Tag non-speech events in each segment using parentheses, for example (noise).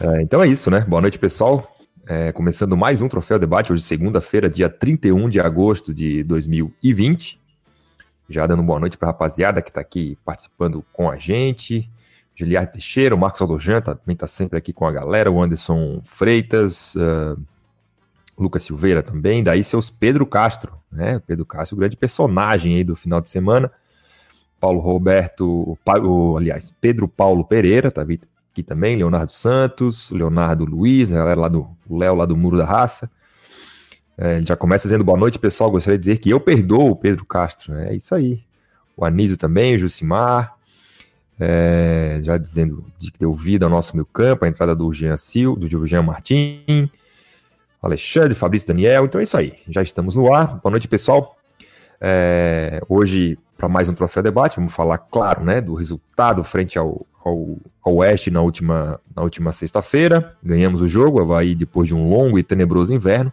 É, então é isso, né? Boa noite, pessoal. É, começando mais um Troféu Debate, hoje segunda-feira, dia 31 de agosto de 2020. Já dando boa noite para a rapaziada que está aqui participando com a gente. Giliard Teixeira, o Marcos Aldojan também está sempre aqui com a galera, o Anderson Freitas, uh, Lucas Silveira também, daí seus Pedro Castro, né? Pedro Castro, grande personagem aí do final de semana. Paulo Roberto, o, aliás, Pedro Paulo Pereira, tá aqui também, Leonardo Santos, Leonardo Luiz, a galera lá do Léo, lá do Muro da Raça. É, já começa dizendo boa noite, pessoal. Gostaria de dizer que eu perdoo o Pedro Castro. Né? É isso aí. O Anísio também, o Jucimar. É, já dizendo de que deu vida ao nosso meio campo, a entrada do Jean Sil, do Jean Martin, Alexandre, Fabrício Daniel. Então é isso aí. Já estamos no ar. Boa noite, pessoal. É, hoje, para mais um Troféu Debate, vamos falar, claro, né, do resultado frente ao, ao, ao Oeste na última, na última sexta-feira. Ganhamos o jogo, Havaí, depois de um longo e tenebroso inverno,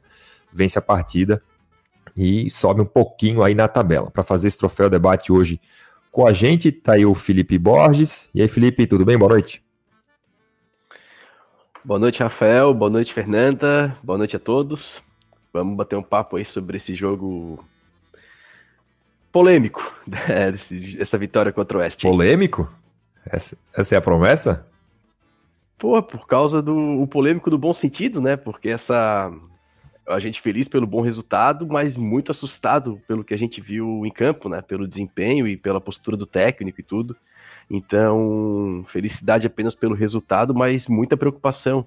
vence a partida e sobe um pouquinho aí na tabela. Para fazer esse Troféu Debate hoje com a gente, tá aí o Felipe Borges. E aí, Felipe, tudo bem? Boa noite. Boa noite, Rafael. Boa noite, Fernanda. Boa noite a todos. Vamos bater um papo aí sobre esse jogo polêmico, (laughs) essa vitória contra o Oeste. Polêmico? Essa, essa é a promessa? Pô, por causa do o polêmico do bom sentido, né? Porque essa a gente feliz pelo bom resultado, mas muito assustado pelo que a gente viu em campo, né? Pelo desempenho e pela postura do técnico e tudo. Então, felicidade apenas pelo resultado, mas muita preocupação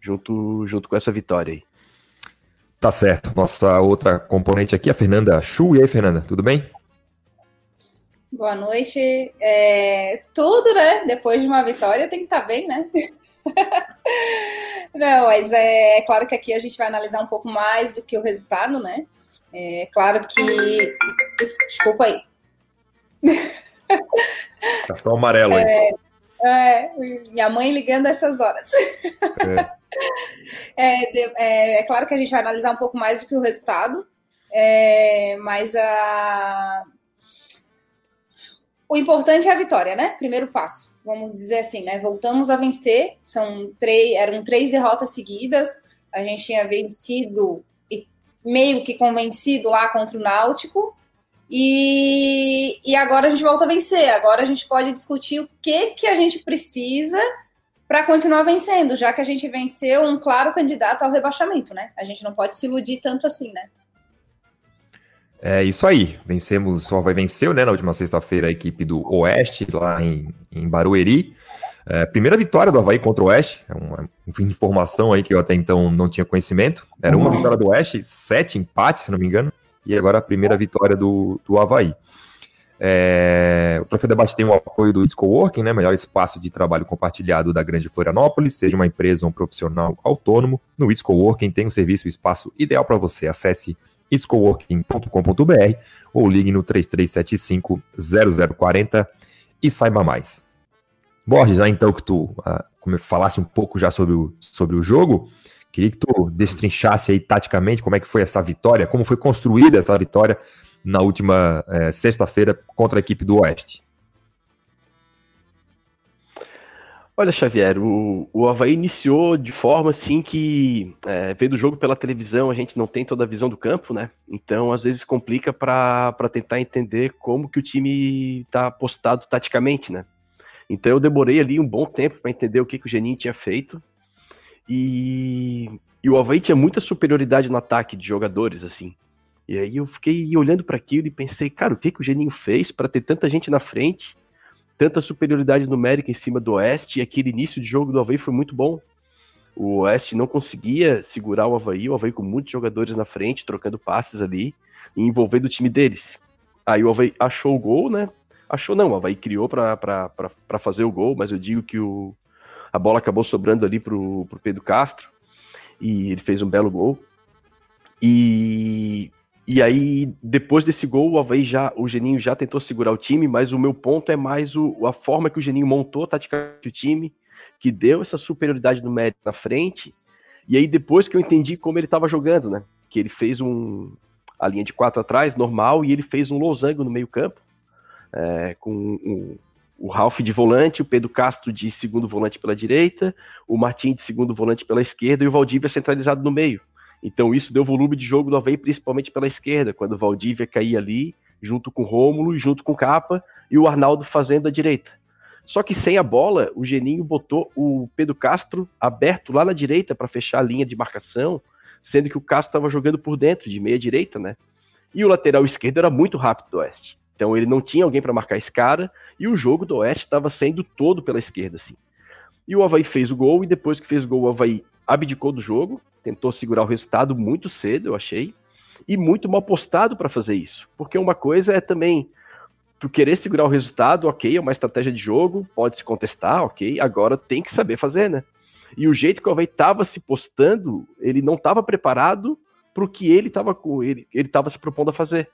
junto, junto com essa vitória aí. Tá certo. Nossa outra componente aqui, a Fernanda Chu. E aí, Fernanda, tudo bem? Boa noite. É, tudo, né? Depois de uma vitória tem que estar tá bem, né? (laughs) Não, mas é, é, claro que aqui a gente vai analisar um pouco mais do que o resultado, né? É claro que. Desculpa aí. Cartão amarelo aí. É, é, minha mãe ligando essas horas. É. (laughs) É, é, é, claro que a gente vai analisar um pouco mais do que o resultado, mas a... o importante é a vitória, né? Primeiro passo, vamos dizer assim, né? Voltamos a vencer, são três, eram três derrotas seguidas, a gente tinha vencido e meio que convencido lá contra o Náutico, e, e agora a gente volta a vencer. Agora a gente pode discutir o que, que a gente precisa para continuar vencendo, já que a gente venceu um claro candidato ao rebaixamento, né? A gente não pode se iludir tanto assim, né? É isso aí. Vencemos, só vai venceu, né? Na última sexta-feira a equipe do Oeste, lá em, em Barueri. É, primeira vitória do Havaí contra o Oeste, é uma, informação aí que eu até então não tinha conhecimento. Era uma vitória do Oeste, sete empates, se não me engano e agora a primeira vitória do, do Havaí. É, o Troféu Debate tem o apoio do Discoworking, né, melhor espaço de trabalho compartilhado da Grande Florianópolis, seja uma empresa ou um profissional autônomo, no Discoworking tem um serviço e espaço ideal para você. Acesse discoworking.com.br ou ligue no 3375-0040 e saiba mais. Borges, já então que tu uh, falasse um pouco já sobre o, sobre o jogo, Queria que tu destrinchasse aí taticamente como é que foi essa vitória, como foi construída essa vitória na última é, sexta-feira contra a equipe do Oeste. Olha, Xavier, o, o Havaí iniciou de forma assim que, é, vendo o jogo pela televisão, a gente não tem toda a visão do campo, né? Então, às vezes, complica para tentar entender como que o time está postado taticamente, né? Então, eu demorei ali um bom tempo para entender o que, que o Geninho tinha feito. E, e o Havaí tinha muita superioridade no ataque de jogadores, assim. E aí eu fiquei olhando para aquilo e pensei, cara, o que, que o Geninho fez para ter tanta gente na frente, tanta superioridade numérica em cima do Oeste, e aquele início de jogo do Havaí foi muito bom. O Oeste não conseguia segurar o Havaí, o Havaí com muitos jogadores na frente, trocando passes ali, e envolvendo o time deles. Aí o Havaí achou o gol, né? Achou não, o Havaí criou para fazer o gol, mas eu digo que o, a bola acabou sobrando ali pro, pro Pedro Castro e ele fez um belo gol. E, e aí, depois desse gol, o Havaí já, o Geninho já tentou segurar o time, mas o meu ponto é mais o, a forma que o Geninho montou taticamente o time, que deu essa superioridade no mérito na frente. E aí, depois que eu entendi como ele estava jogando, né? Que ele fez um, a linha de quatro atrás, normal, e ele fez um losango no meio campo, é, com um, o Ralph de volante, o Pedro Castro de segundo volante pela direita, o Martim de segundo volante pela esquerda e o Valdívia centralizado no meio. Então isso deu volume de jogo do Havaí principalmente pela esquerda, quando o Valdívia caía ali, junto com o Rômulo e junto com o Capa, e o Arnaldo fazendo a direita. Só que sem a bola, o Geninho botou o Pedro Castro aberto lá na direita para fechar a linha de marcação, sendo que o Castro estava jogando por dentro, de meia direita, né? E o lateral esquerdo era muito rápido do Oeste. Então ele não tinha alguém para marcar esse cara, e o jogo do Oeste estava sendo todo pela esquerda, assim. E o Havaí fez o gol, e depois que fez o gol, o Havaí abdicou do jogo, tentou segurar o resultado muito cedo, eu achei, e muito mal postado para fazer isso. Porque uma coisa é também tu querer segurar o resultado, ok, é uma estratégia de jogo, pode se contestar, ok, agora tem que saber fazer, né? E o jeito que o Havaí estava se postando, ele não estava preparado para o que ele estava ele ele estava se propondo a fazer.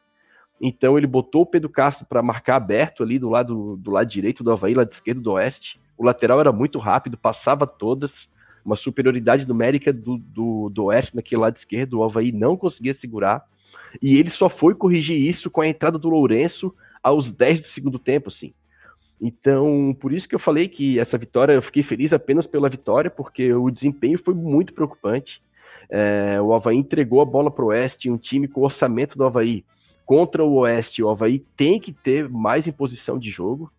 Então ele botou o Pedro Castro para marcar aberto ali do lado do lado direito do Havaí, lado esquerdo do Oeste. O lateral era muito rápido, passava todas, uma superioridade numérica do, do, do Oeste naquele lado esquerdo, o Havaí não conseguia segurar. E ele só foi corrigir isso com a entrada do Lourenço aos 10 do segundo tempo, assim. Então, por isso que eu falei que essa vitória, eu fiquei feliz apenas pela vitória, porque o desempenho foi muito preocupante. É, o Havaí entregou a bola para o Oeste, um time com orçamento do Havaí contra o Oeste, o Havaí tem que ter mais imposição de jogo.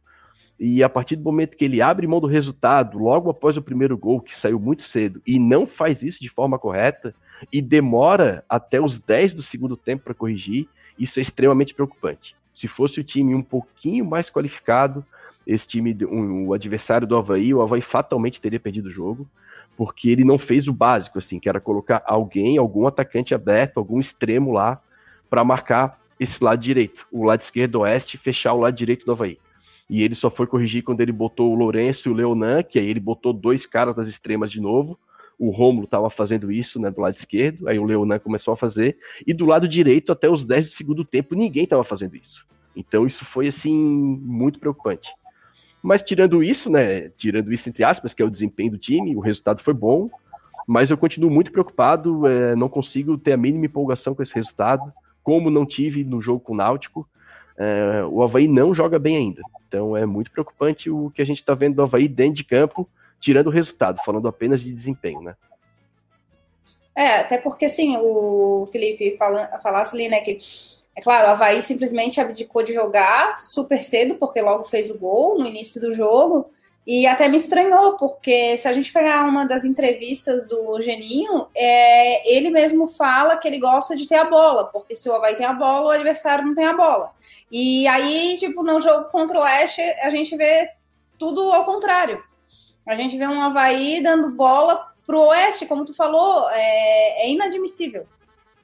E a partir do momento que ele abre mão do resultado, logo após o primeiro gol, que saiu muito cedo, e não faz isso de forma correta, e demora até os 10 do segundo tempo para corrigir, isso é extremamente preocupante. Se fosse o time um pouquinho mais qualificado, esse time, um, o adversário do Havaí, o Havaí fatalmente teria perdido o jogo, porque ele não fez o básico, assim, que era colocar alguém, algum atacante aberto, algum extremo lá, para marcar esse lado direito, o lado esquerdo oeste, fechar o lado direito do Havaí. E ele só foi corrigir quando ele botou o Lourenço e o Leonan, que aí ele botou dois caras das extremas de novo. O Rômulo estava fazendo isso, né, do lado esquerdo, aí o Leonan começou a fazer, e do lado direito, até os 10 do segundo tempo, ninguém estava fazendo isso. Então isso foi, assim, muito preocupante. Mas tirando isso, né, tirando isso entre aspas, que é o desempenho do time, o resultado foi bom, mas eu continuo muito preocupado, é, não consigo ter a mínima empolgação com esse resultado, como não tive no jogo com o Náutico, é, o Havaí não joga bem ainda. Então é muito preocupante o que a gente está vendo do Havaí dentro de campo, tirando o resultado, falando apenas de desempenho, né? É, até porque assim, o Felipe fala, falasse ali, né, que é claro, o Havaí simplesmente abdicou de jogar super cedo, porque logo fez o gol no início do jogo, e até me estranhou, porque se a gente pegar uma das entrevistas do Geninho, é, ele mesmo fala que ele gosta de ter a bola, porque se o Havaí tem a bola, o adversário não tem a bola. E aí, tipo, no jogo contra o Oeste, a gente vê tudo ao contrário. A gente vê um Havaí dando bola pro Oeste, como tu falou, é, é inadmissível.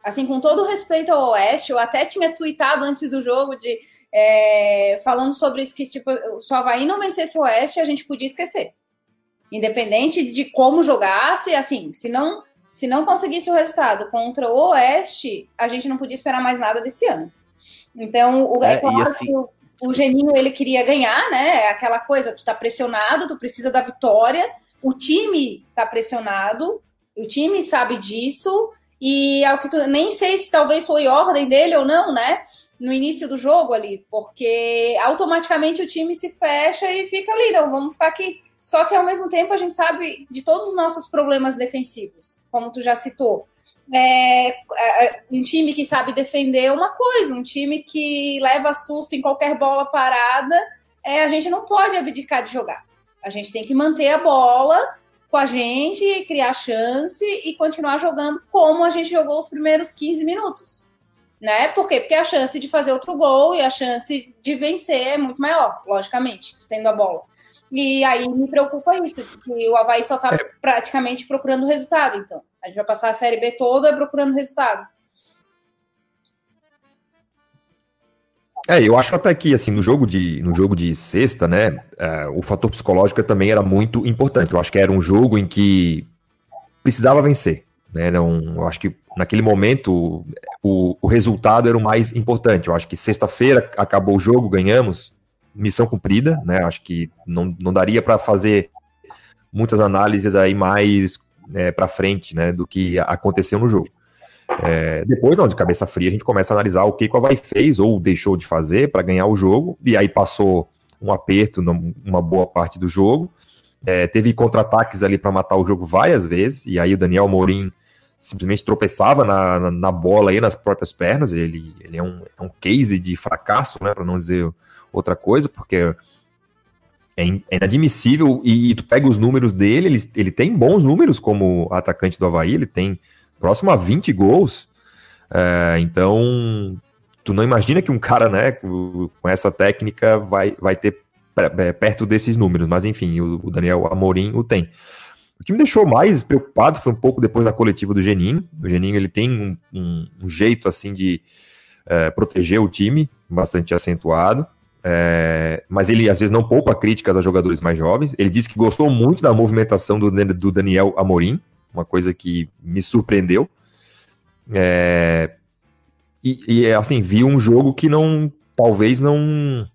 Assim, com todo respeito ao Oeste, eu até tinha tweetado antes do jogo de é, falando sobre isso, que tipo, se o Havaí não vencesse o Oeste, a gente podia esquecer. Independente de como jogasse, assim, se não, se não conseguisse o resultado contra o Oeste, a gente não podia esperar mais nada desse ano. Então, o, é, é claro assim... que o, o Geninho ele queria ganhar, né? Aquela coisa, tu tá pressionado, tu precisa da vitória, o time tá pressionado, o time sabe disso, e ao que tu, nem sei se talvez foi ordem dele ou não, né? No início do jogo ali, porque automaticamente o time se fecha e fica ali, não, vamos ficar aqui. Só que ao mesmo tempo a gente sabe de todos os nossos problemas defensivos, como tu já citou. É, é, um time que sabe defender é uma coisa, um time que leva susto em qualquer bola parada, é, a gente não pode abdicar de jogar. A gente tem que manter a bola com a gente, criar chance e continuar jogando como a gente jogou os primeiros 15 minutos né? Por quê? Porque a chance de fazer outro gol e a chance de vencer é muito maior, logicamente, tendo a bola. E aí me preocupa isso, que o Havaí só tá é. praticamente procurando resultado, então. A gente vai passar a Série B toda procurando resultado. É, eu acho até que assim no jogo de no jogo de sexta, né, é, o fator psicológico também era muito importante. Eu acho que era um jogo em que precisava vencer. Né? Não, eu acho que naquele momento o, o resultado era o mais importante. Eu acho que sexta-feira acabou o jogo, ganhamos, missão cumprida, né? Acho que não, não daria para fazer muitas análises aí mais é, para frente, né, do que aconteceu no jogo. É, depois, não, de cabeça fria, a gente começa a analisar o que o Havaí fez ou deixou de fazer para ganhar o jogo, e aí passou um aperto numa boa parte do jogo. É, teve contra-ataques ali para matar o jogo várias vezes, e aí o Daniel Morim simplesmente tropeçava na, na, na, bola aí nas próprias pernas. Ele, ele é, um, é um case de fracasso, né, para não dizer outra coisa, porque é, é inadmissível. E, e, tu pega os números dele, ele, ele tem bons números como atacante do Havaí, ele tem próximo a 20 gols. É, então, tu não imagina que um cara, né, com, essa técnica vai, vai ter é, perto desses números, mas enfim, o, o Daniel Amorim o tem. O que me deixou mais preocupado foi um pouco depois da coletiva do Geninho. O Geninho ele tem um, um, um jeito assim de é, proteger o time, bastante acentuado. É, mas ele às vezes não poupa críticas a jogadores mais jovens. Ele disse que gostou muito da movimentação do, do Daniel Amorim, uma coisa que me surpreendeu. É, e, e assim, vi um jogo que não, talvez não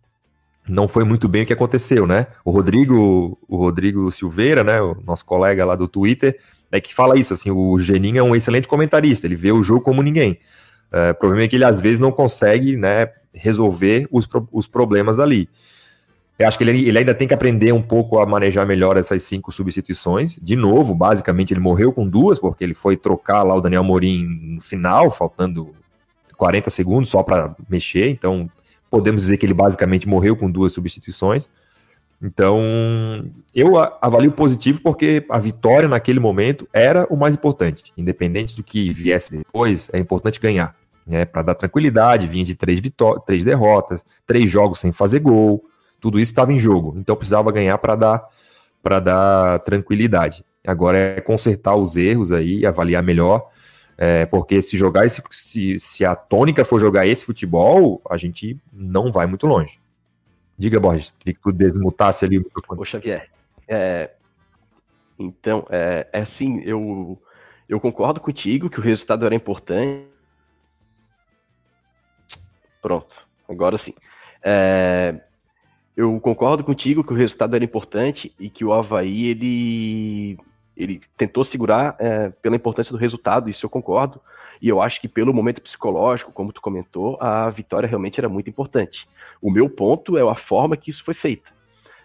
não foi muito bem o que aconteceu, né? O Rodrigo, o Rodrigo Silveira, né, o nosso colega lá do Twitter, é que fala isso, assim, o Geninho é um excelente comentarista, ele vê o jogo como ninguém. É, o problema é que ele às vezes não consegue, né, resolver os, os problemas ali. Eu acho que ele, ele ainda tem que aprender um pouco a manejar melhor essas cinco substituições. De novo, basicamente ele morreu com duas, porque ele foi trocar lá o Daniel Morim no final, faltando 40 segundos só para mexer, então podemos dizer que ele basicamente morreu com duas substituições. Então, eu avalio positivo porque a vitória naquele momento era o mais importante. Independente do que viesse depois, é importante ganhar. Né, para dar tranquilidade, vinha de três, três derrotas, três jogos sem fazer gol, tudo isso estava em jogo. Então precisava ganhar para dar para dar tranquilidade. Agora é consertar os erros aí, avaliar melhor é, porque se jogar esse, se, se a tônica for jogar esse futebol, a gente não vai muito longe. Diga, Borges, que tu desmutasse ali o microfone. Ô, Xavier, é, então, é, é assim, eu, eu concordo contigo que o resultado era importante. Pronto, agora sim. É, eu concordo contigo que o resultado era importante e que o Havaí, ele ele tentou segurar é, pela importância do resultado, isso eu concordo. E eu acho que pelo momento psicológico, como tu comentou, a vitória realmente era muito importante. O meu ponto é a forma que isso foi feito.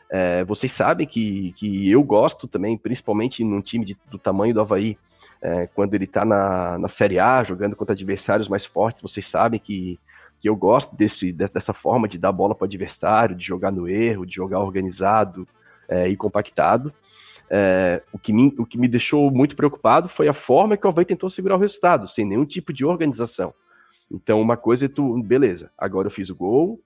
É, vocês sabem que, que eu gosto também, principalmente num time de, do tamanho do Havaí, é, quando ele está na, na Série A, jogando contra adversários mais fortes, vocês sabem que, que eu gosto desse, dessa forma de dar bola para o adversário, de jogar no erro, de jogar organizado é, e compactado. É, o, que me, o que me deixou muito preocupado foi a forma que o Havaí tentou segurar o resultado, sem nenhum tipo de organização. Então, uma coisa é tu, beleza, agora eu fiz o gol,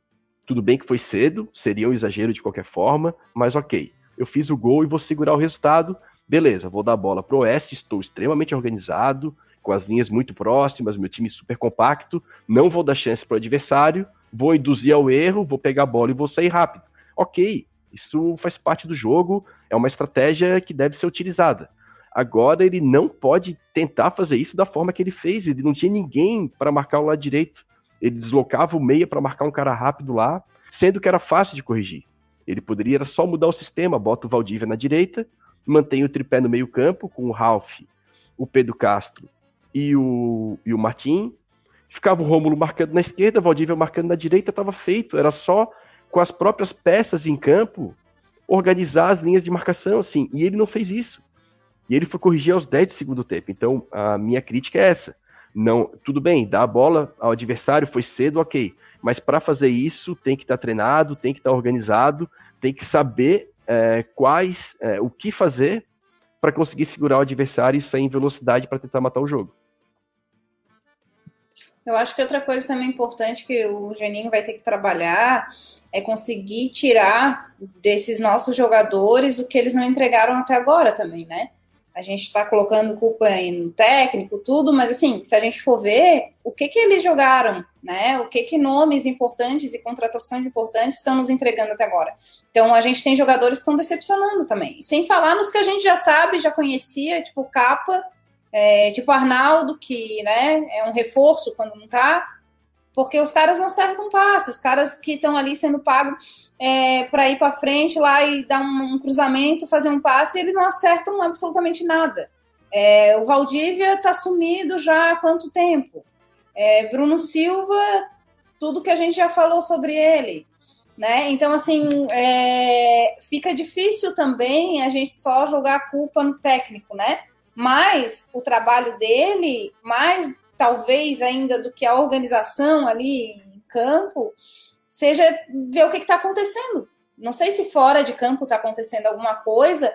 tudo bem que foi cedo, seria um exagero de qualquer forma, mas ok. Eu fiz o gol e vou segurar o resultado, beleza, vou dar a bola pro Oeste, estou extremamente organizado, com as linhas muito próximas, meu time super compacto, não vou dar chance pro adversário, vou induzir ao erro, vou pegar a bola e vou sair rápido. Ok, isso faz parte do jogo, é uma estratégia que deve ser utilizada. Agora ele não pode tentar fazer isso da forma que ele fez. Ele não tinha ninguém para marcar o lado direito. Ele deslocava o meia para marcar um cara rápido lá, sendo que era fácil de corrigir. Ele poderia só mudar o sistema, bota o Valdívia na direita, mantém o tripé no meio campo com o Ralph, o Pedro Castro e o, e o Martim. Ficava o Rômulo marcando na esquerda, Valdívia marcando na direita, estava feito. Era só com as próprias peças em campo, organizar as linhas de marcação, assim. E ele não fez isso. E ele foi corrigir aos 10 do segundo tempo. Então, a minha crítica é essa. Não, tudo bem, dar a bola ao adversário foi cedo, ok. Mas para fazer isso, tem que estar tá treinado, tem que estar tá organizado, tem que saber é, quais, é, o que fazer para conseguir segurar o adversário e sair em velocidade para tentar matar o jogo. Eu acho que outra coisa também importante que o Geninho vai ter que trabalhar é conseguir tirar desses nossos jogadores o que eles não entregaram até agora também, né? A gente está colocando culpa no técnico, tudo, mas assim, se a gente for ver, o que que eles jogaram, né? O que que nomes importantes e contratações importantes estão nos entregando até agora? Então a gente tem jogadores que estão decepcionando também. Sem falar nos que a gente já sabe, já conhecia, tipo Capa, é, tipo Arnaldo, que né, é um reforço quando não tá, porque os caras não acertam passe, os caras que estão ali sendo pagos é, para ir para frente lá e dar um, um, cruzamento, fazer um passe, eles não acertam absolutamente nada. É, o Valdívia está sumido já há quanto tempo? É, Bruno Silva, tudo que a gente já falou sobre ele. Né? Então, assim, é, fica difícil também a gente só jogar a culpa no técnico, né? Mas o trabalho dele, mais talvez ainda do que a organização ali em campo, seja ver o que está acontecendo. Não sei se fora de campo está acontecendo alguma coisa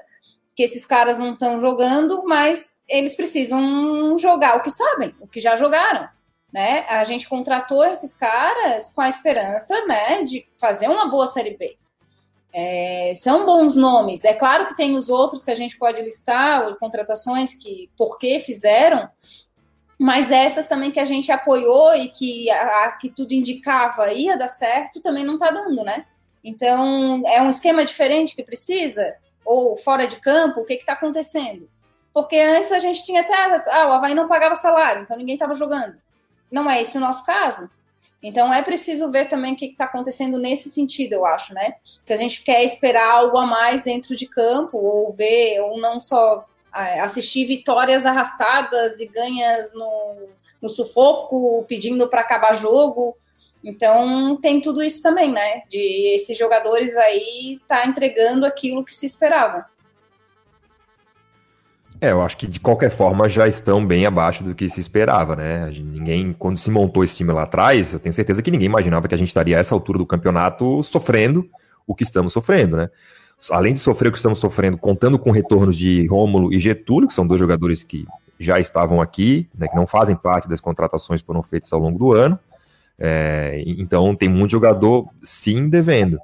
que esses caras não estão jogando, mas eles precisam jogar o que sabem, o que já jogaram. Né? A gente contratou esses caras com a esperança né, de fazer uma boa Série B. É, são bons nomes. É claro que tem os outros que a gente pode listar, contratações que por que fizeram, mas essas também que a gente apoiou e que, a, a, que tudo indicava ia dar certo, também não está dando, né? Então, é um esquema diferente que precisa? Ou fora de campo, o que está acontecendo? Porque antes a gente tinha até, ah, o Havaí não pagava salário, então ninguém estava jogando. Não é esse o nosso caso. Então é preciso ver também o que está acontecendo nesse sentido, eu acho, né? Se a gente quer esperar algo a mais dentro de campo, ou ver, ou não só é, assistir vitórias arrastadas e ganhas no, no sufoco, pedindo para acabar jogo. Então tem tudo isso também, né? De esses jogadores aí tá entregando aquilo que se esperava. É, eu acho que de qualquer forma já estão bem abaixo do que se esperava, né? Ninguém, quando se montou esse time lá atrás, eu tenho certeza que ninguém imaginava que a gente estaria a essa altura do campeonato sofrendo o que estamos sofrendo, né? Além de sofrer o que estamos sofrendo, contando com retornos de Rômulo e Getúlio, que são dois jogadores que já estavam aqui, né, que não fazem parte das contratações que foram feitas ao longo do ano. É, então tem muito jogador sim devendo.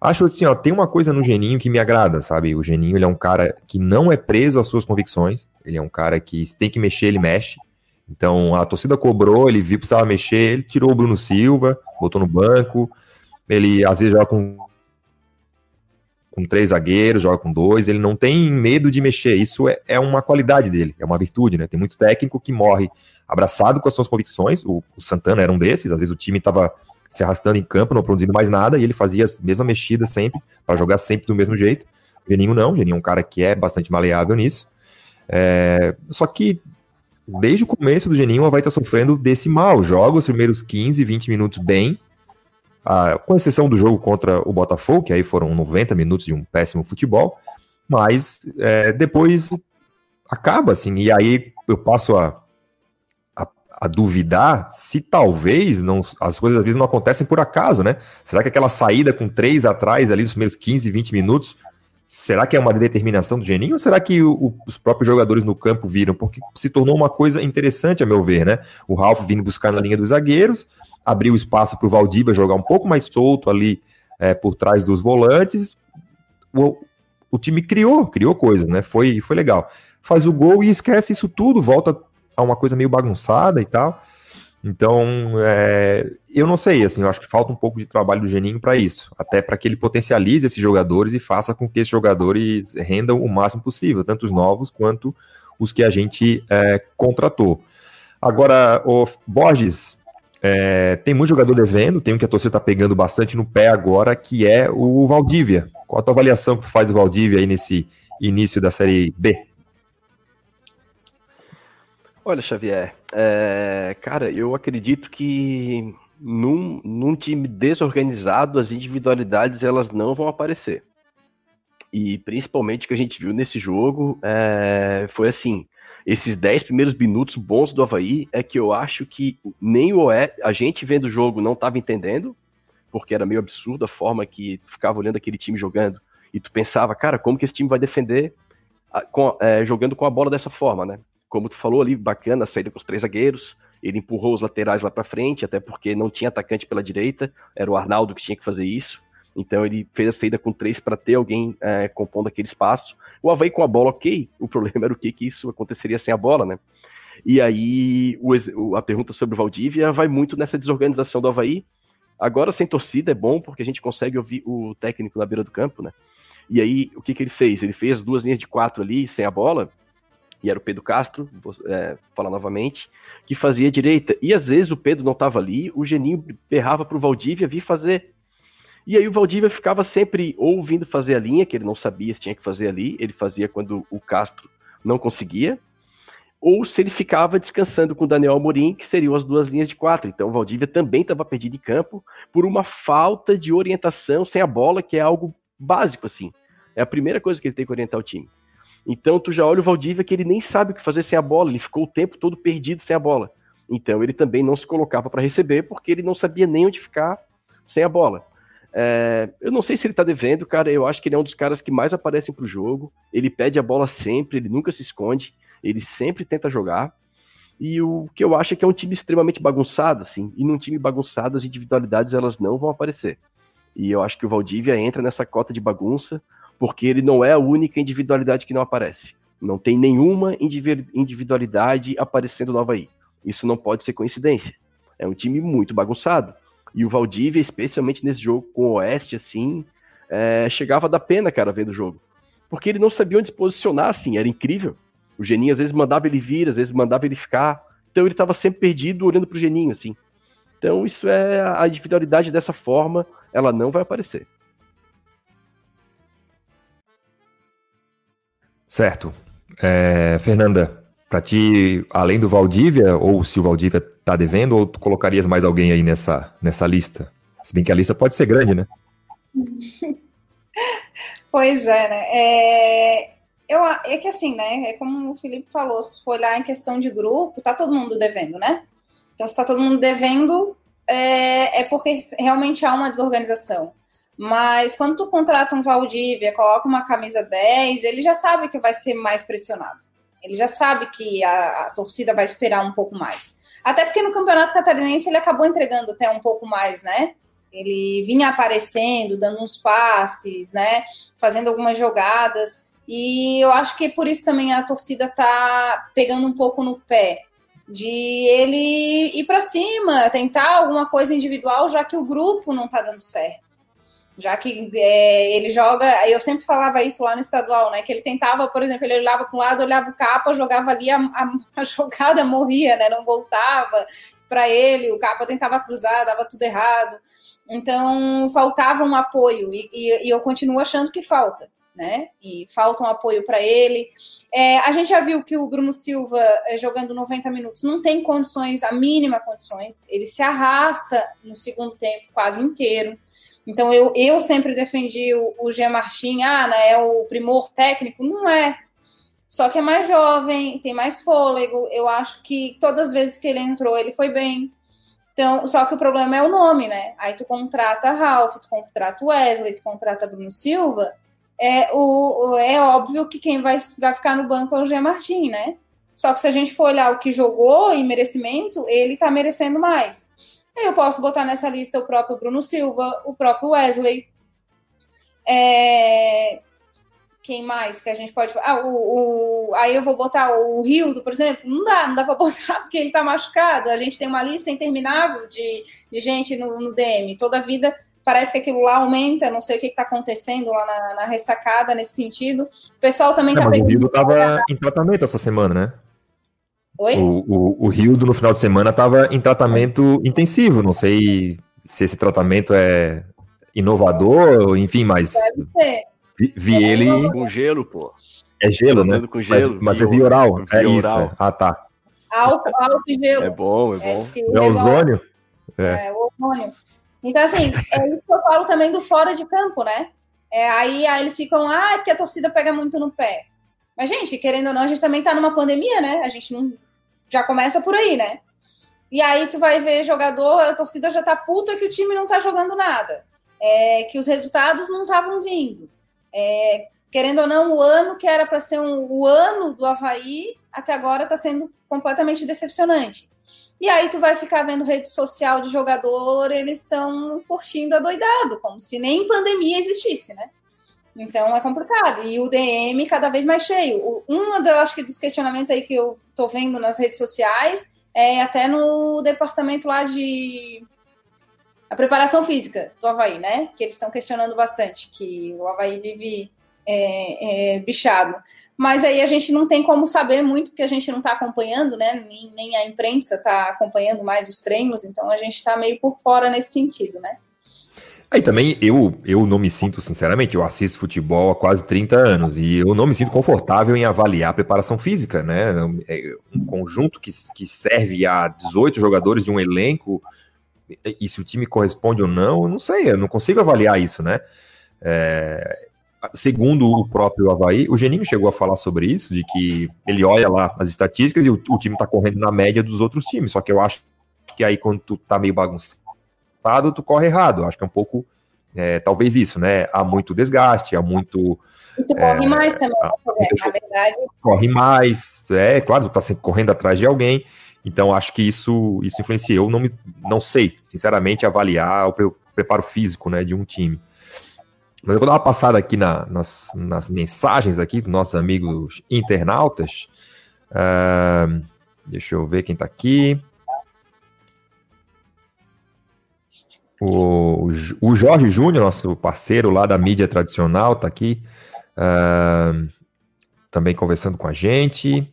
Acho assim, ó, tem uma coisa no Geninho que me agrada, sabe? O Geninho ele é um cara que não é preso às suas convicções, ele é um cara que se tem que mexer, ele mexe. Então a torcida cobrou, ele viu precisava mexer, ele tirou o Bruno Silva, botou no banco, ele às vezes joga com, com três zagueiros, joga com dois, ele não tem medo de mexer, isso é, é uma qualidade dele, é uma virtude, né? Tem muito técnico que morre abraçado com as suas convicções, o, o Santana era um desses, às vezes o time estava se arrastando em campo, não produzindo mais nada, e ele fazia as mesmas mexidas sempre, para jogar sempre do mesmo jeito. O Geninho não, o Geninho é um cara que é bastante maleável nisso. É, só que desde o começo do Geninho, vai estar tá sofrendo desse mal. Joga os primeiros 15, 20 minutos bem, ah, com exceção do jogo contra o Botafogo, que aí foram 90 minutos de um péssimo futebol, mas é, depois acaba assim, e aí eu passo a a duvidar se talvez não, as coisas às vezes não acontecem por acaso, né? Será que aquela saída com três atrás ali nos primeiros 15, 20 minutos, será que é uma determinação do Geninho ou será que o, os próprios jogadores no campo viram? Porque se tornou uma coisa interessante, a meu ver, né? O Ralf vindo buscar na linha dos zagueiros, abriu espaço para o Valdívia jogar um pouco mais solto ali é, por trás dos volantes. O, o time criou, criou coisas, né? Foi, foi legal. Faz o gol e esquece isso tudo, volta a uma coisa meio bagunçada e tal. Então, é, eu não sei, assim, eu acho que falta um pouco de trabalho do Geninho para isso, até para que ele potencialize esses jogadores e faça com que esses jogadores rendam o máximo possível, tanto os novos quanto os que a gente é, contratou. Agora, o Borges, é, tem muito jogador devendo, tem um que a torcida está pegando bastante no pé agora, que é o Valdívia. Qual a tua avaliação que tu faz do Valdívia aí nesse início da Série B? Olha, Xavier, é, cara, eu acredito que num, num, time desorganizado as individualidades elas não vão aparecer. E principalmente o que a gente viu nesse jogo é, foi assim, esses 10 primeiros minutos bons do Havaí é que eu acho que nem o Oé, a gente vendo o jogo não estava entendendo, porque era meio absurdo a forma que tu ficava olhando aquele time jogando e tu pensava, cara, como que esse time vai defender a, com, é, jogando com a bola dessa forma, né? Como tu falou ali, bacana a saída com os três zagueiros. Ele empurrou os laterais lá para frente, até porque não tinha atacante pela direita, era o Arnaldo que tinha que fazer isso. Então ele fez a saída com três para ter alguém é, compondo aquele espaço. O Havaí com a bola, ok. (laughs) O problema era o que, que isso aconteceria sem a bola, né? E aí o, a pergunta sobre o Valdívia vai muito nessa desorganização do Havaí. Agora sem torcida é bom porque a gente consegue ouvir o técnico na beira do campo, né? E aí o que, que ele fez? Ele fez duas linhas de quatro ali sem a bola e era o Pedro Castro, vou é, falar novamente, que fazia direita. E às vezes o Pedro não estava ali, o Geninho berrava para o Valdívia vir fazer. E aí o Valdívia ficava sempre ou vindo fazer a linha, que ele não sabia se tinha que fazer ali, ele fazia quando o Castro não conseguia, ou se ele ficava descansando com o Daniel Amorim, que seriam as duas linhas de quatro. Então o Valdívia também estava perdido em campo por uma falta de orientação sem a bola, que é algo básico, assim. É a primeira coisa que ele tem que orientar o time. Então tu já olha o Valdívia que ele nem sabe o que fazer sem a bola, ele ficou o tempo todo perdido sem a bola. Então ele também não se colocava para receber porque ele não sabia nem onde ficar sem a bola. É, eu não sei se ele tá devendo, cara. Eu acho que ele é um dos caras que mais aparecem pro jogo. Ele pede a bola sempre, ele nunca se esconde, ele sempre tenta jogar. E o que eu acho é que é um time extremamente bagunçado, assim. E num time bagunçado, as individualidades elas não vão aparecer. E eu acho que o Valdívia entra nessa cota de bagunça, porque ele não é a única individualidade que não aparece. Não tem nenhuma individualidade aparecendo no Havaí. Isso não pode ser coincidência. É um time muito bagunçado. E o Valdívia, especialmente nesse jogo com o Oeste, assim, é, chegava da pena, cara, vendo o jogo. Porque ele não sabia onde se posicionar, assim, era incrível. O Geninho às vezes mandava ele vir, às vezes mandava ele ficar. Então ele estava sempre perdido olhando pro Geninho, assim. Então isso é a individualidade dessa forma, ela não vai aparecer. Certo. É, Fernanda, para ti, além do Valdívia, ou se o Valdívia tá devendo, ou tu colocarias mais alguém aí nessa, nessa lista? Se bem que a lista pode ser grande, né? (laughs) pois é, né? É, eu, é que assim, né? É como o Felipe falou, se for olhar em questão de grupo, tá todo mundo devendo, né? Então, se tá todo mundo devendo, é, é porque realmente há uma desorganização. Mas quando tu contrata um Valdívia, coloca uma camisa 10, ele já sabe que vai ser mais pressionado. Ele já sabe que a, a, torcida vai esperar um pouco mais. Até porque no Campeonato Catarinense ele acabou entregando até um pouco mais, né? Ele vinha aparecendo, dando uns passes, né? Fazendo algumas jogadas. E eu acho que por isso também a torcida tá pegando um pouco no pé de ele ir para cima, tentar alguma coisa individual, já que o grupo não tá dando certo já que é, ele joga, eu sempre falava isso lá no estadual, né? Que ele tentava, por exemplo, ele olhava para um lado, olhava o capa, jogava ali, a, a, a (laughs) jogada morria, né? Não voltava para ele, o capa tentava cruzar, dava tudo errado. Então faltava um apoio e, e, e eu continuo achando que falta, né? E falta um apoio para ele. É, a gente já viu que o Bruno Silva é, jogando 90 minutos não tem condições, a mínima condições. Ele se arrasta no segundo tempo quase inteiro. Então, eu, eu sempre defendi o, o Jean Martin, ah, né, é o primor técnico. Não é. Só que é mais jovem, tem mais fôlego. Eu acho que todas as vezes que ele entrou, ele foi bem. Então, só que o problema é o nome, né? Aí tu contrata Ralph, tu contrata Wesley, tu contrata Bruno Silva. É, o, é óbvio que quem vai, vai ficar no banco é o Jean Martin, né? Só que se a gente for olhar o que jogou e merecimento, ele tá merecendo mais. Eu posso botar nessa lista o próprio Bruno Silva, o próprio Wesley. É... Quem mais que a gente pode. Ah, o, o... Aí eu vou botar o Rildo, por exemplo. Não dá, não dá para (laughs) botar porque ele está machucado. A gente tem uma lista interminável de, de gente no, no DM. Toda vida parece que aquilo lá aumenta, não sei o que está acontecendo lá na, na, ressacada nesse sentido. O pessoal também está é, pegando. O Rildo estava em tratamento essa semana, né? Oi? O, o, o Rio no final de semana estava em tratamento intensivo. Não sei se esse tratamento é inovador, enfim, mas vi, vi é ele com gelo, pô. É gelo, né? Com gelo, mas, mas é via oral. É isso. Ah, tá. Álcool, álcool e gelo. É bom, é bom. É, é ozônio? É. é, o ozônio. Então, assim, é isso que eu falo também do fora de campo, né? É, aí, aí eles ficam, ah, é porque a torcida pega muito no pé. Mas, gente, querendo ou não, a gente também tá numa pandemia, né? A gente não, já começa por aí, né? E aí tu vai ver jogador, a torcida já tá puta que o time não tá jogando nada. É, que os resultados não estavam vindo. É, querendo ou não, o ano que era para ser um, o ano do Havaí, até agora está sendo completamente decepcionante. E aí tu vai ficar vendo rede social de jogador, eles estão curtindo adoidado, como se nem pandemia existisse, né? Então é complicado. E o DM cada vez mais cheio. Um do, acho que dos questionamentos aí que eu tô vendo nas redes sociais é até no departamento lá de a preparação física do Havaí, né? Que eles estão questionando bastante, que o Havaí vive é, é, bichado. Mas aí a gente não tem como saber muito, porque a gente não está acompanhando, né? Nem, nem, a imprensa está acompanhando mais os treinos, então a gente está meio por fora nesse sentido, né? Aí também eu, eu não me sinto, sinceramente, eu assisto futebol há quase 30 anos e eu não me sinto confortável em avaliar a preparação física, né? É um conjunto que, que serve a 18 jogadores de um elenco, e se o time corresponde ou não, eu não sei, eu não consigo avaliar isso, né? É, segundo o próprio Havaí, o Geninho chegou a falar sobre isso, de que ele olha lá as estatísticas e o, o time tá correndo na média dos outros times, só que eu acho que aí quando tu tá meio bagunçado, tu corre errado. Acho que é um pouco, é, talvez isso, né? Há muito desgaste, há muito. E tu corre é, mais também, há, né, na verdade. Corre mais, é claro, tu tá sempre correndo atrás de alguém. Então, acho que isso, isso influencia. Eu não, me, não sei, sinceramente, avaliar o preparo físico né, de um time. Mas eu vou dar uma passada aqui na, nas, nas mensagens aqui dos nossos amigos internautas. Uh, deixa eu ver quem está aqui. O, o Jorge Júnior, nosso parceiro lá da mídia tradicional, está aqui uh, também conversando com a gente.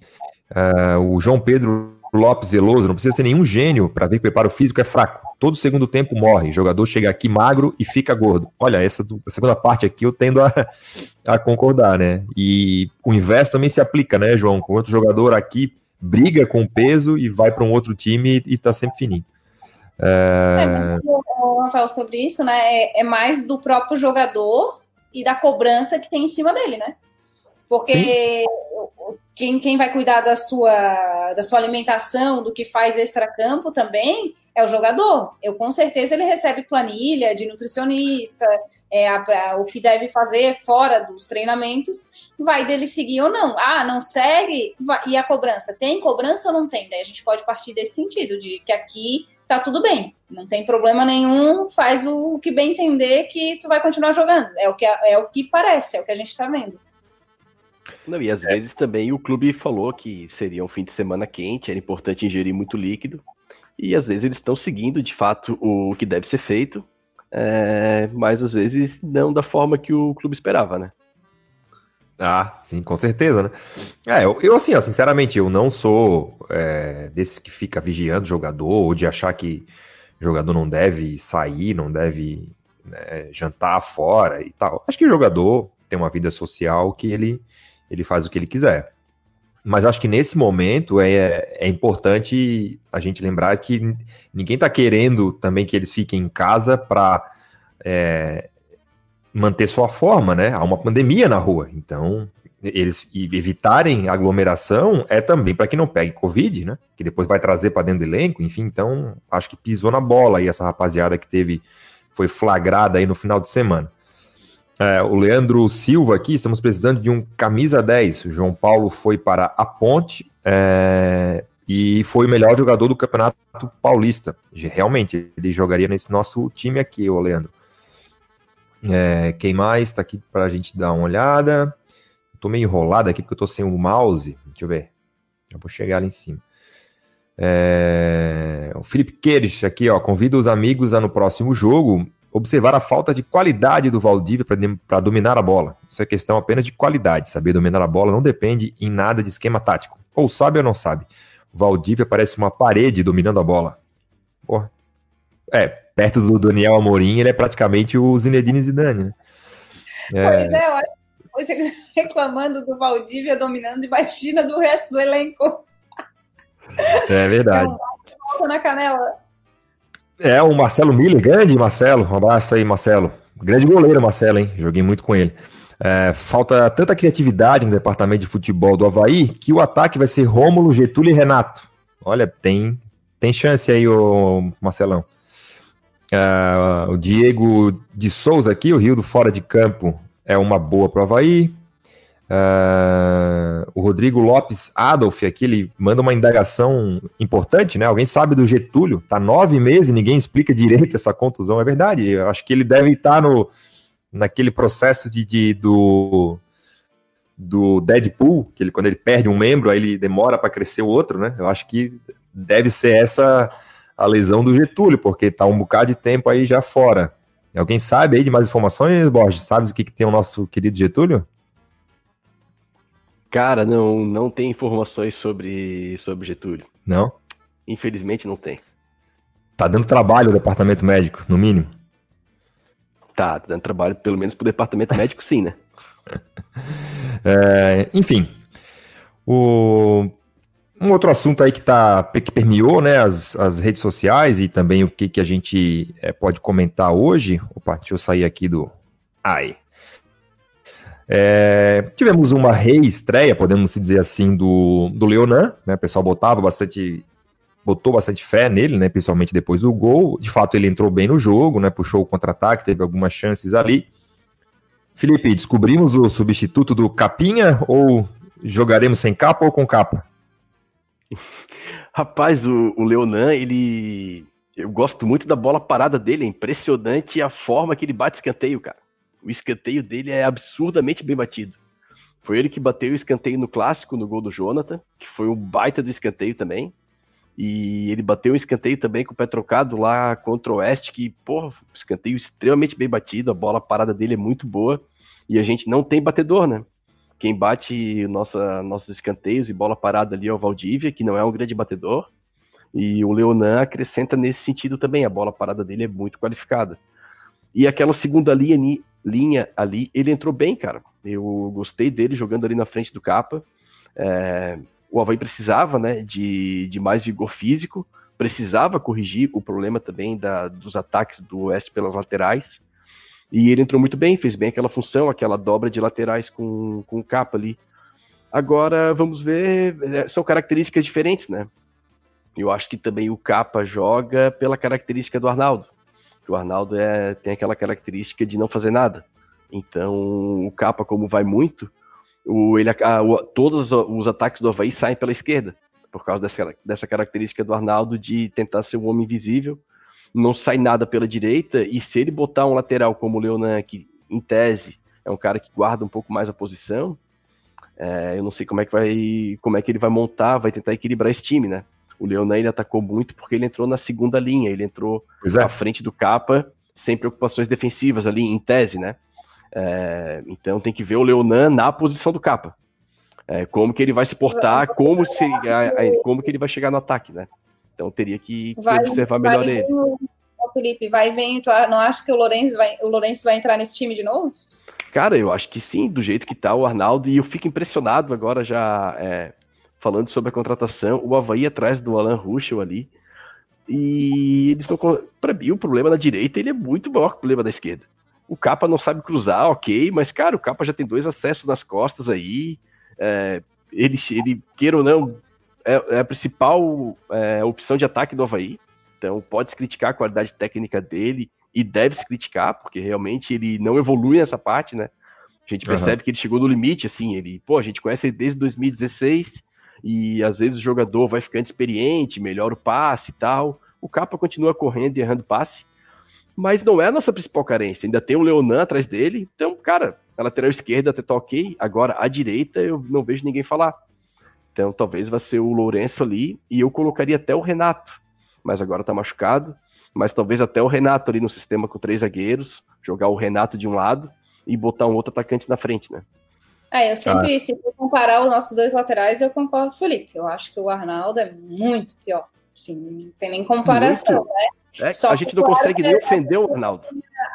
Uh, o João Pedro Lopes Veloso, não precisa ser nenhum gênio para ver que o preparo físico é fraco. Todo segundo tempo morre. O jogador chega aqui magro e fica gordo. Olha, essa do, segunda parte aqui eu tendo a, a concordar, né? E o inverso também se aplica, né, João? Com outro jogador aqui briga com o peso e vai para um outro time e está sempre fininho. É... É, Rafael, sobre isso, né? É, é, mais do próprio jogador e da cobrança que tem em cima dele, né? Porque quem, quem vai cuidar da sua, da sua alimentação, do que faz extra-campo também, é o jogador. Eu com certeza ele recebe planilha de nutricionista, é, a, a, o que deve fazer fora dos treinamentos, vai dele seguir ou não. Ah, não segue? Vai, e a cobrança? Tem cobrança ou não tem? Daí a gente pode partir desse sentido, de que aqui tá tudo bem, não tem problema nenhum, faz o que bem entender que tu vai continuar jogando. É o que, é o que parece, é o que a gente tá vendo. Não, e às é. vezes também o clube falou que seria um fim de semana quente, era importante ingerir muito líquido, e às vezes eles estão seguindo de fato o que deve ser feito, é, mas às vezes não da forma que o clube esperava, né? Ah, sim, com certeza, né? É, eu, eu assim, ó, sinceramente, eu não sou é, desse que fica vigiando jogador ou de achar que jogador não deve sair, não deve né, jantar fora e tal. Acho que o jogador tem uma vida social que ele, ele faz o que ele quiser. Mas acho que nesse momento é, é importante a gente lembrar que ninguém está querendo também que eles fiquem em casa para é, manter sua forma, né? Há uma pandemia na rua, então eles evitarem aglomeração é também para que não pegue Covid, né? Que depois vai trazer para dentro do elenco, enfim. Então, acho que pisou na bola aí essa rapaziada que teve, foi flagrada aí no final de semana. É, o Leandro Silva aqui, estamos precisando de um camisa 10. O João Paulo foi para a Ponte é, e foi o melhor jogador do Campeonato Paulista. Realmente, ele jogaria nesse nosso time aqui, o Leandro. É, quem mais está aqui para a gente dar uma olhada? Estou meio enrolado aqui porque eu estou sem o mouse. Deixa eu ver. Já vou chegar lá em cima. É, o Felipe Queires aqui, ó, convida os amigos a no próximo jogo observar a falta de qualidade do Valdívia para dominar a bola. Isso é questão apenas de qualidade. Saber dominar a bola não depende em nada de esquema tático. Ou sabe ou não sabe. O Valdívia parece uma parede dominando a bola. Porra. É, perto do Daniel Amorim, ele é praticamente o Zinedine Zidane, né? É... Pois é, olha, depois ele (laughs) reclamando do Valdívia dominando, imagina do resto do elenco. É verdade. É um na canela. É, o Marcelo Miller, grande Marcelo, um abraço aí, Marcelo. Grande goleiro, Marcelo, hein? Joguei muito com ele. É, falta tanta criatividade no departamento de futebol do Havaí que o ataque vai ser Rômulo, Getúlio e Renato. Olha, tem, tem chance aí, o Marcelão. Uh, o Diego de Souza aqui, o Rio do Fora de Campo é uma boa para o Havaí. Uh, o Rodrigo Lopes Adolf aqui, ele manda uma indagação importante, né? Alguém sabe do Getúlio? Tá nove meses e ninguém explica direito essa contusão. É verdade, eu acho que ele deve estar no, naquele processo de, de do, do Deadpool, que ele, quando ele perde um membro, aí ele demora para crescer o outro, né? Eu acho que deve ser essa a lesão do Getúlio, porque tá um bocado de tempo aí já fora. Alguém sabe aí de mais informações, Borges? Sabe o que, que tem o nosso querido Getúlio? Cara, não, não tem informações sobre, sobre Getúlio. Não? Infelizmente não tem. Tá dando trabalho o departamento médico, no mínimo. Tá, dando trabalho pelo menos pro departamento médico, sim, né? (laughs) é, enfim, o, um outro assunto aí que, tá, que permeou né, as, as redes sociais e também o que, que a gente é, pode comentar hoje. Opa, deixa eu sair aqui do. Ai. É, tivemos uma reestreia, podemos dizer assim, do, do Leonan, né? O pessoal botava bastante. Botou bastante fé nele, né? Principalmente depois do gol. De fato, ele entrou bem no jogo, né? Puxou o contra-ataque, teve algumas chances ali. Felipe, descobrimos o substituto do Capinha ou jogaremos sem capa ou com capa? Rapaz, o, o Leonan, ele. Eu gosto muito da bola parada dele, é impressionante a forma que ele bate escanteio, cara. O escanteio dele é absurdamente bem batido. Foi ele que bateu o escanteio no clássico, no gol do Jonathan, que foi um baita do escanteio também. E ele bateu um escanteio também com o pé trocado lá contra o Oeste, que, porra, escanteio extremamente bem batido, a bola parada dele é muito boa. E a gente não tem batedor, né? Quem bate nossa, nossos escanteios e bola parada ali é o Valdívia, que não é um grande batedor. E o Leonan acrescenta nesse sentido também, a bola parada dele é muito qualificada. E aquela segunda linha, linha ali, ele entrou bem, cara. Eu gostei dele jogando ali na frente do capa. É, o Havaí precisava né, de, de mais vigor físico, precisava corrigir o problema também da, dos ataques do Oeste pelas laterais. E ele entrou muito bem, fez bem aquela função, aquela dobra de laterais com, com o capa ali. Agora, vamos ver, é, são características diferentes, né? Eu acho que também o capa joga pela característica do Arnaldo. O Arnaldo é, tem aquela característica de não fazer nada. Então, o capa, como vai muito, o, ele, a, o, todos os ataques do Havaí saem pela esquerda, por causa dessa, dessa característica do Arnaldo de tentar ser um homem invisível não sai nada pela direita, e se ele botar um lateral como o Leonan, que em tese é um cara que guarda um pouco mais a posição, é, eu não sei como é que vai, como é que ele vai montar, vai tentar equilibrar esse time, né? O Leonan ele atacou muito porque ele entrou na segunda linha, ele entrou é. à frente do capa, sem preocupações defensivas ali, em tese, né? É, então tem que ver o Leonan na posição do capa. É, como que ele vai se portar, como, se, como que ele vai chegar no ataque, né? Então teria que, vai, observar melhor vai ele. Felipe, vai vem, tu não acha que o Lourenço, vai, o Lourenço vai entrar nesse time de novo? Cara, eu acho que sim, do jeito que tá o Arnaldo, e eu fico impressionado agora já é, falando sobre a contratação, o Havaí atrás do Alan Ruschel ali, e eles estão para mim o problema na direita ele é muito maior que o problema da esquerda. O Capa não sabe cruzar, ok, mas cara, o Capa já tem dois acessos nas costas aí, é, ele, ele queira ou não, é, é a principal é, opção de ataque do Havaí. Então pode-se criticar a qualidade técnica dele e deve-se criticar, porque realmente ele não evolui nessa parte, né? A gente percebe uhum. que ele chegou no limite, assim, ele, pô, a gente conhece ele desde 2016 e às vezes o jogador vai ficando experiente, melhora o passe e tal. O Capa continua correndo e errando passe, mas não é a nossa principal carência. Ainda tem o Leonan atrás dele, então, cara, a lateral esquerda até tá ok, agora a direita eu não vejo ninguém falar. Então talvez vá ser o Lourenço ali e eu colocaria até o Renato, mas agora tá machucado. Mas talvez até o Renato ali no sistema com três zagueiros, jogar o Renato de um lado e botar um outro atacante na frente, né? É, eu sempre, ah. se for comparar os nossos dois laterais, eu concordo com o Felipe. Eu acho que o Arnaldo é muito pior. Sim, não tem nem comparação, muito. né? É, a gente não consegue nem ofender o Arnaldo.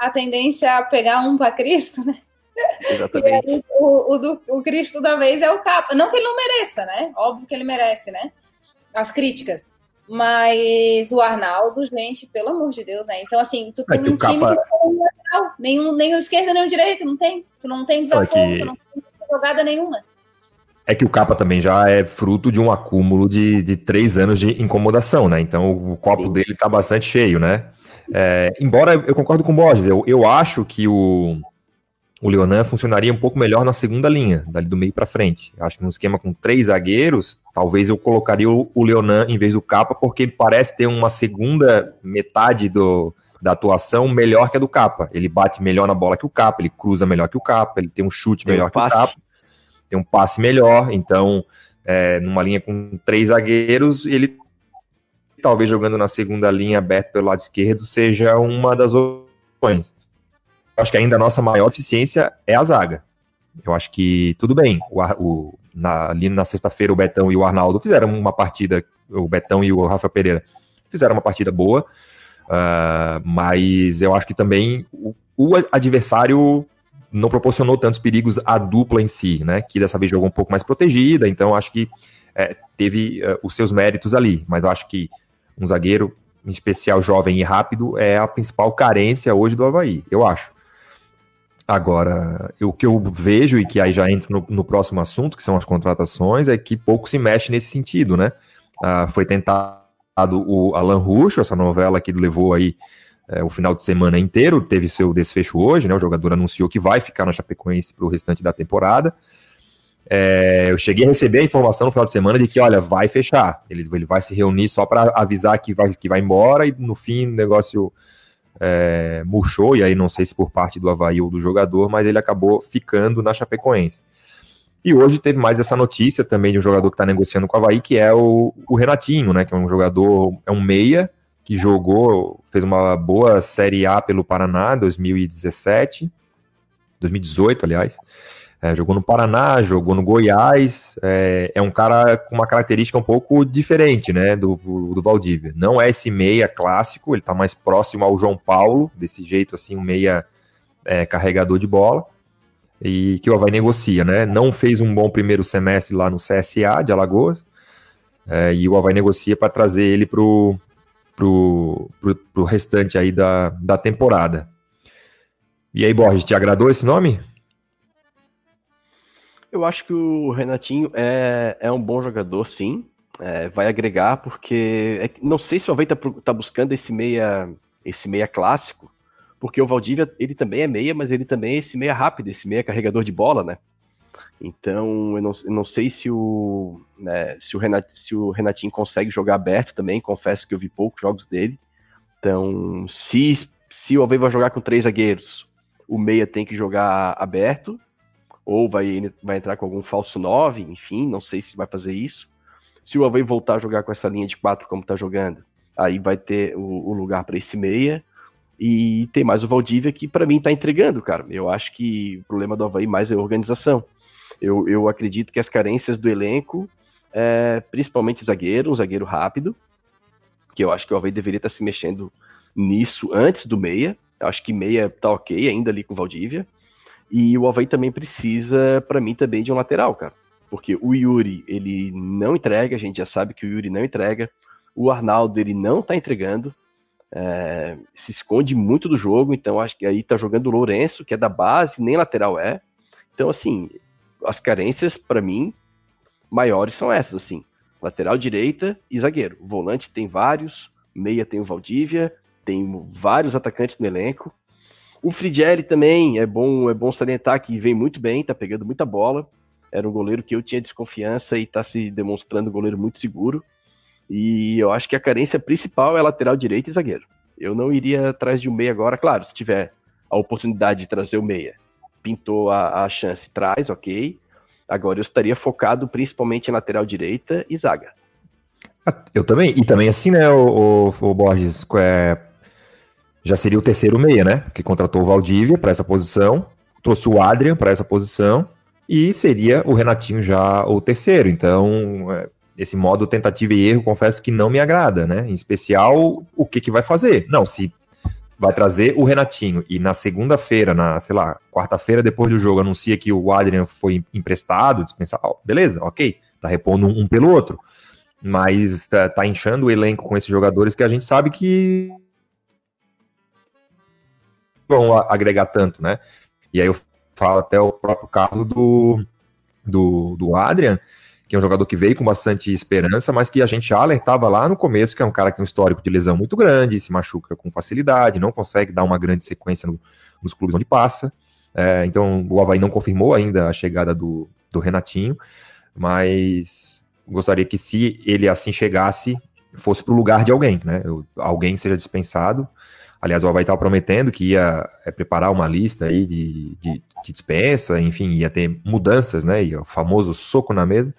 A tendência é a pegar um para Cristo, né? (laughs) Exatamente. Aí, o, o, do, o Cristo da vez é o capa. Não que ele não mereça, né? Óbvio que ele merece, né? As críticas. Mas o Arnaldo, gente, pelo amor de Deus, né? Então, assim, tu é tem é um time capa... que não tem nenhum, nem o esquerdo, nem o direito, não tem. Tu não tem desafio, é que... tu não tem jogada nenhuma. É que o capa também já é fruto de um acúmulo de, de três anos de incomodação, né? Então o copo Sim. dele tá bastante cheio, né? É, embora eu concordo com o Borges, eu, eu acho que o, o Leonan funcionaria um pouco melhor na segunda linha, dali do meio para frente. Acho que num esquema com três zagueiros, talvez eu colocaria o, Leonan em vez do Capa, porque parece ter uma segunda metade do, da atuação melhor que a do Capa. Ele bate melhor na bola que o Capa, ele cruza melhor que o Capa, ele tem um chute tem melhor um que o Capa, tem um passe melhor. Então, é, numa linha com três zagueiros, ele talvez jogando na segunda linha aberto pelo lado esquerdo seja uma das opções acho que ainda a nossa maior eficiência é a zaga. Eu acho que tudo bem. O, o na, ali na sexta-feira, o Betão e o Arnaldo fizeram uma partida, o Betão e o Rafa Pereira fizeram uma partida boa, Uh, mas eu acho que também o, o, adversário não proporcionou tantos perigos à dupla em si, né? Que dessa vez jogou um pouco mais protegida, então acho que é, teve uh, os seus méritos ali. Mas eu acho que um zagueiro, em especial jovem e rápido, é a principal carência hoje do Havaí, eu acho. Agora, o que eu vejo, e que aí já entra no, no, próximo assunto, que são as contratações, é que pouco se mexe nesse sentido, né? Ah, foi tentado o Alan Russo, essa novela que levou aí é, o final de semana inteiro, teve seu desfecho hoje, né? O jogador anunciou que vai ficar na Chapecoense para o restante da temporada. É, eu cheguei a receber a informação no final de semana de que, olha, vai fechar. Ele, ele vai se reunir só para avisar que vai, que vai embora e no fim o negócio é, murchou, e aí não sei se por parte do Havaí ou do jogador, mas ele acabou ficando na Chapecoense. E hoje teve mais essa notícia também de um jogador que está negociando com o Havaí, que é o, o, Renatinho, né? Que é um jogador, é um meia, que jogou, fez uma boa Série A pelo Paraná 2017, 2018, aliás. É, jogou no Paraná, jogou no Goiás. É, é, um cara com uma característica um pouco diferente, né, do, do Valdívia. Não é esse meia clássico, ele está mais próximo ao João Paulo, desse jeito assim, um meia é, carregador de bola. E que o Havaí negocia, né? Não fez um bom primeiro semestre lá no CSA de Alagoas. É, e o Havaí negocia para trazer ele pro, pro, pro, pro restante aí da, da temporada. E aí, Borges, te agradou esse nome? Eu acho que o Renatinho é, é um bom jogador, sim. É, vai agregar, porque é, não sei se o Havaí tá, tá, buscando esse meia, esse meia clássico, porque o Valdívia, ele também é meia, mas ele também é esse meia rápido, esse meia carregador de bola, né? Então, eu não, eu não sei se o, né, se, o Renat, se o Renatinho consegue jogar aberto também, confesso que eu vi poucos jogos dele. Então, se, se o Havaí vai jogar com três zagueiros, o meia tem que jogar aberto, ou vai, vai entrar com algum falso 9, enfim, não sei se vai fazer isso. Se o Havaí voltar a jogar com essa linha de 4 como está jogando, aí vai ter o, o lugar para esse meia. E tem mais o Valdívia que para mim está entregando, cara. Eu acho que o problema do Havaí mais é a organização. Eu, eu acredito que as carências do elenco, é, principalmente zagueiro, um zagueiro rápido, que eu acho que o Havaí deveria estar tá se mexendo nisso antes do meia. Eu acho que meia tá ok ainda ali com o Valdívia. E o Havaí também precisa, para mim, também de um lateral, cara. Porque o Yuri, ele não entrega, a gente já sabe que o Yuri não entrega. O Arnaldo, ele não tá entregando. É, se esconde muito do jogo, então acho que aí tá jogando o Lourenço, que é da base, nem lateral é. Então, assim, as carências, para mim, maiores são essas, assim. Lateral direita e zagueiro. volante tem vários, meia tem o Valdívia, tem vários atacantes no elenco. O Frigieri também é bom, é bom salientar que vem muito bem, tá pegando muita bola. Era um goleiro que eu tinha desconfiança e tá se demonstrando um goleiro muito seguro. E eu acho que a carência principal é lateral direito e zagueiro. Eu não iria atrás de um meia agora, claro, se tiver a oportunidade de trazer o meia. Pintou a, a chance, traz, ok. Agora eu estaria focado principalmente em lateral direita e zaga. Eu também, e também assim, né, o, o, o Borges, é, já seria o terceiro meia, né? Que contratou o Valdívia para essa posição, trouxe o Adrian para essa posição e seria o Renatinho já o terceiro. Então, é, esse modo tentativa e erro, confesso que não me agrada, né? Em especial, o que, que vai fazer? Não, se vai trazer o Renatinho e na segunda-feira, na, sei lá, quarta-feira depois do jogo, anuncia que o Adrian foi emprestado, dispensado, beleza, ok, tá repondo um, um pelo outro. Mas tá, tá inchando o elenco com esses jogadores que a gente sabe que vão agregar tanto, né? E aí eu falo até o próprio caso do, do, do Adrian, que é um jogador que veio com bastante esperança, mas que a gente alertava lá no começo, que é um cara que tem um histórico de lesão muito grande, se machuca com facilidade, não consegue dar uma grande sequência no, nos clubes onde passa. É, então o Havaí não confirmou ainda a chegada do, do Renatinho, mas gostaria que se ele assim chegasse, fosse para o lugar de alguém, né? Alguém seja dispensado Aliás, o Havaí estava prometendo que ia é, preparar uma lista aí de, de, de, dispensa, enfim, ia ter mudanças, né? E o famoso soco na mesa.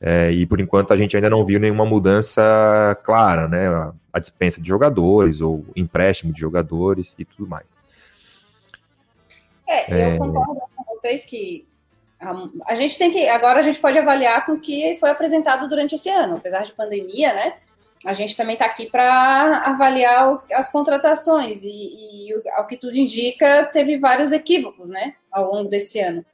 É, e por enquanto a gente ainda não viu nenhuma mudança clara, né? A, a dispensa de jogadores ou empréstimo de jogadores e tudo mais. É, eu é... concordo com vocês que a, a, gente tem que. Agora a gente pode avaliar com o que foi apresentado durante esse ano, apesar de pandemia, né? A gente também está aqui para avaliar as contratações e, e, ao que tudo indica, teve vários equívocos, né, ao longo desse ano.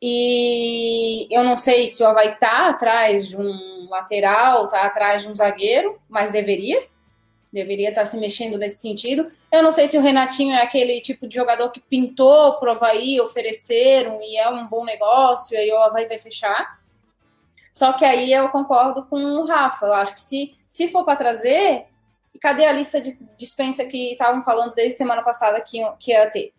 E eu não sei se o Havaí está atrás de um lateral, está atrás de um zagueiro, mas deveria. Deveria estar tá se mexendo nesse sentido. Eu não sei se o Renatinho é aquele tipo de jogador que pintou para o Havaí, ofereceram e é um bom negócio, e aí o Havaí vai fechar. Só que aí eu concordo com o Rafa. Eu acho que se, se for para trazer, cadê a lista de dispensa que estavam falando desde semana passada que, que ia ter?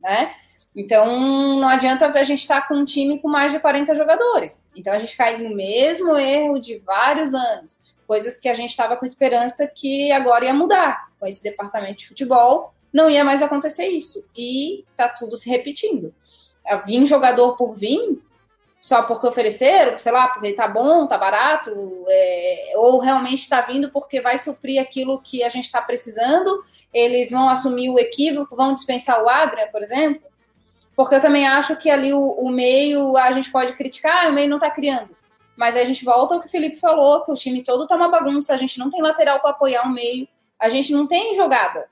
Né? Então, não adianta a gente estar tá com um time com mais de 40 jogadores. Então, a gente cai no mesmo erro de vários anos. Coisas que a gente estava com esperança que agora ia mudar. Com esse departamento de futebol, não ia mais acontecer isso. E tá tudo se repetindo. Vim jogador por vir, só porque ofereceram, sei lá, porque tá bom, tá barato, é, ou realmente está vindo porque vai suprir aquilo que a gente está precisando, eles vão assumir o equívoco, vão dispensar o Adrian, por exemplo, porque eu também acho que ali o, o meio a gente pode criticar, ah, o meio não está criando. Mas a gente volta ao que o Felipe falou, que o time todo tá uma bagunça, a gente não tem lateral para apoiar o meio, a gente não tem jogada.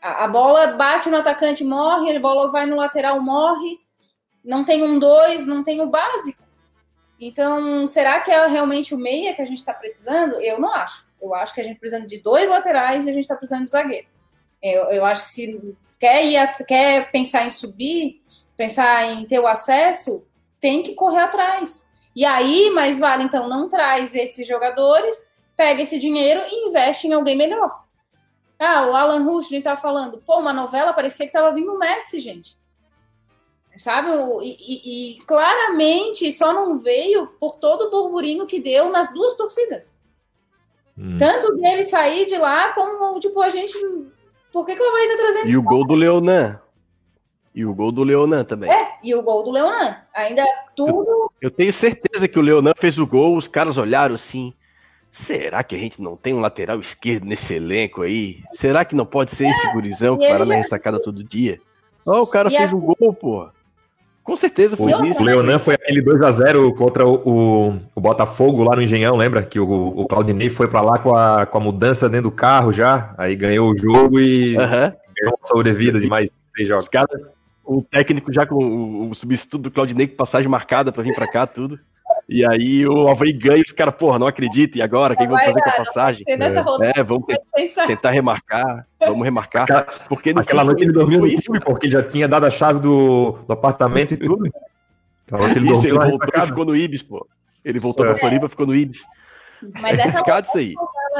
A, a, bola bate no atacante, morre, a bola vai no lateral, morre. Não tem um dois, não tem o básico. Então, será que é realmente o meia que a gente está precisando? Eu não acho. Eu acho que a gente tá precisa de dois laterais e a gente está precisando de zagueiro. Eu, eu acho que se quer, ir, quer pensar em subir, pensar em ter o acesso, tem que correr atrás. E aí, mais vale, então, não traz esses jogadores, pega esse dinheiro e investe em alguém melhor. Ah, o Alan Rush está falando, pô, uma novela parecia que estava vindo o Messi, gente. Sabe? E, e, e, claramente só não veio por todo o burburinho que deu nas duas torcidas. Hum. Tanto dele sair de lá, como, tipo, a gente. Por que, que vou ainda trazendo E o gol do Leonan. E o gol do Leonan também. É, e o gol do Leonan. Ainda tudo. Eu, eu tenho certeza que o Leonan fez o gol, os caras olharam assim. Será que a gente não tem um lateral esquerdo nesse elenco aí? Será que não pode ser é, esse gurizão que para na ressacada todo dia? Ó, oh, o cara e fez o um gol, pô. Com certeza foi o, isso. O Leonan foi aquele 2x0 contra o, o, o, Botafogo lá no Engenhão, lembra? Que o, o Claudinei foi para lá com a, com a mudança dentro do carro já, aí ganhou o jogo e uhum. ganhou uma sobrevida de mais seis jogos. Cada, o técnico já com o, o substituto do Claudinei com passagem marcada para vir para cá, tudo. E aí o Havaí ganha e os caras, porra, não acredita, e agora? Quem vai fazer com a passagem? É, é, vamos tentar remarcar, vamos remarcar. Aquela, porque aquela noite ele dormiu no clube, porque já tinha dado a chave do, do apartamento e tudo. Então, ele, (laughs) Isso, ele voltou e ficou no Ibis, pô. Ele voltou é. pra Floripa e ficou no Ibis. Mas essa aí.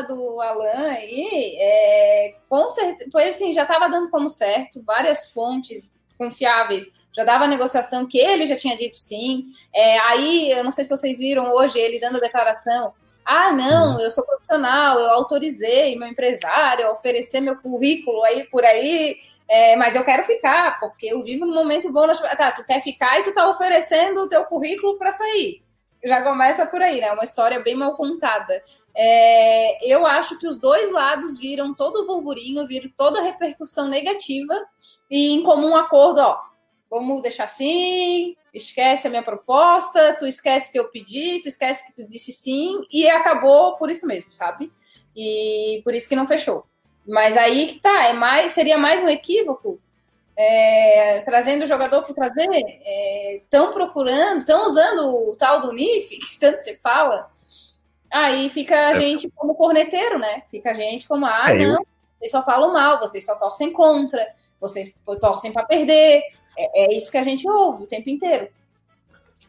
do Alan aí, é, com certeza, pois assim, já estava dando como certo, várias fontes confiáveis já dava a negociação que ele já tinha dito sim. É, aí, eu não sei se vocês viram hoje ele dando a declaração. Ah, não, eu sou profissional, eu autorizei meu empresário a oferecer meu currículo aí por aí, é, mas eu quero ficar, porque eu vivo num momento bom. Na... Tá, tu quer ficar e tu tá oferecendo o teu currículo para sair. Já começa por aí, né? Uma história bem mal contada. É, eu acho que os dois lados viram todo o burburinho, viram toda a repercussão negativa e em comum acordo, ó, vamos deixar assim, esquece a minha proposta, tu esquece que eu pedi, tu esquece que tu disse sim, e acabou por isso mesmo, sabe? E por isso que não fechou. Mas aí que tá, é mais, seria mais um equívoco é, trazendo o jogador para trazer, estão é, procurando, estão usando o tal do NIF, (laughs) que tanto se fala, aí fica a gente como corneteiro, né? Fica a gente como, ah, é, não, vocês só falam mal, vocês só torcem contra, vocês torcem para perder. É, é, isso que a gente ouve o tempo inteiro.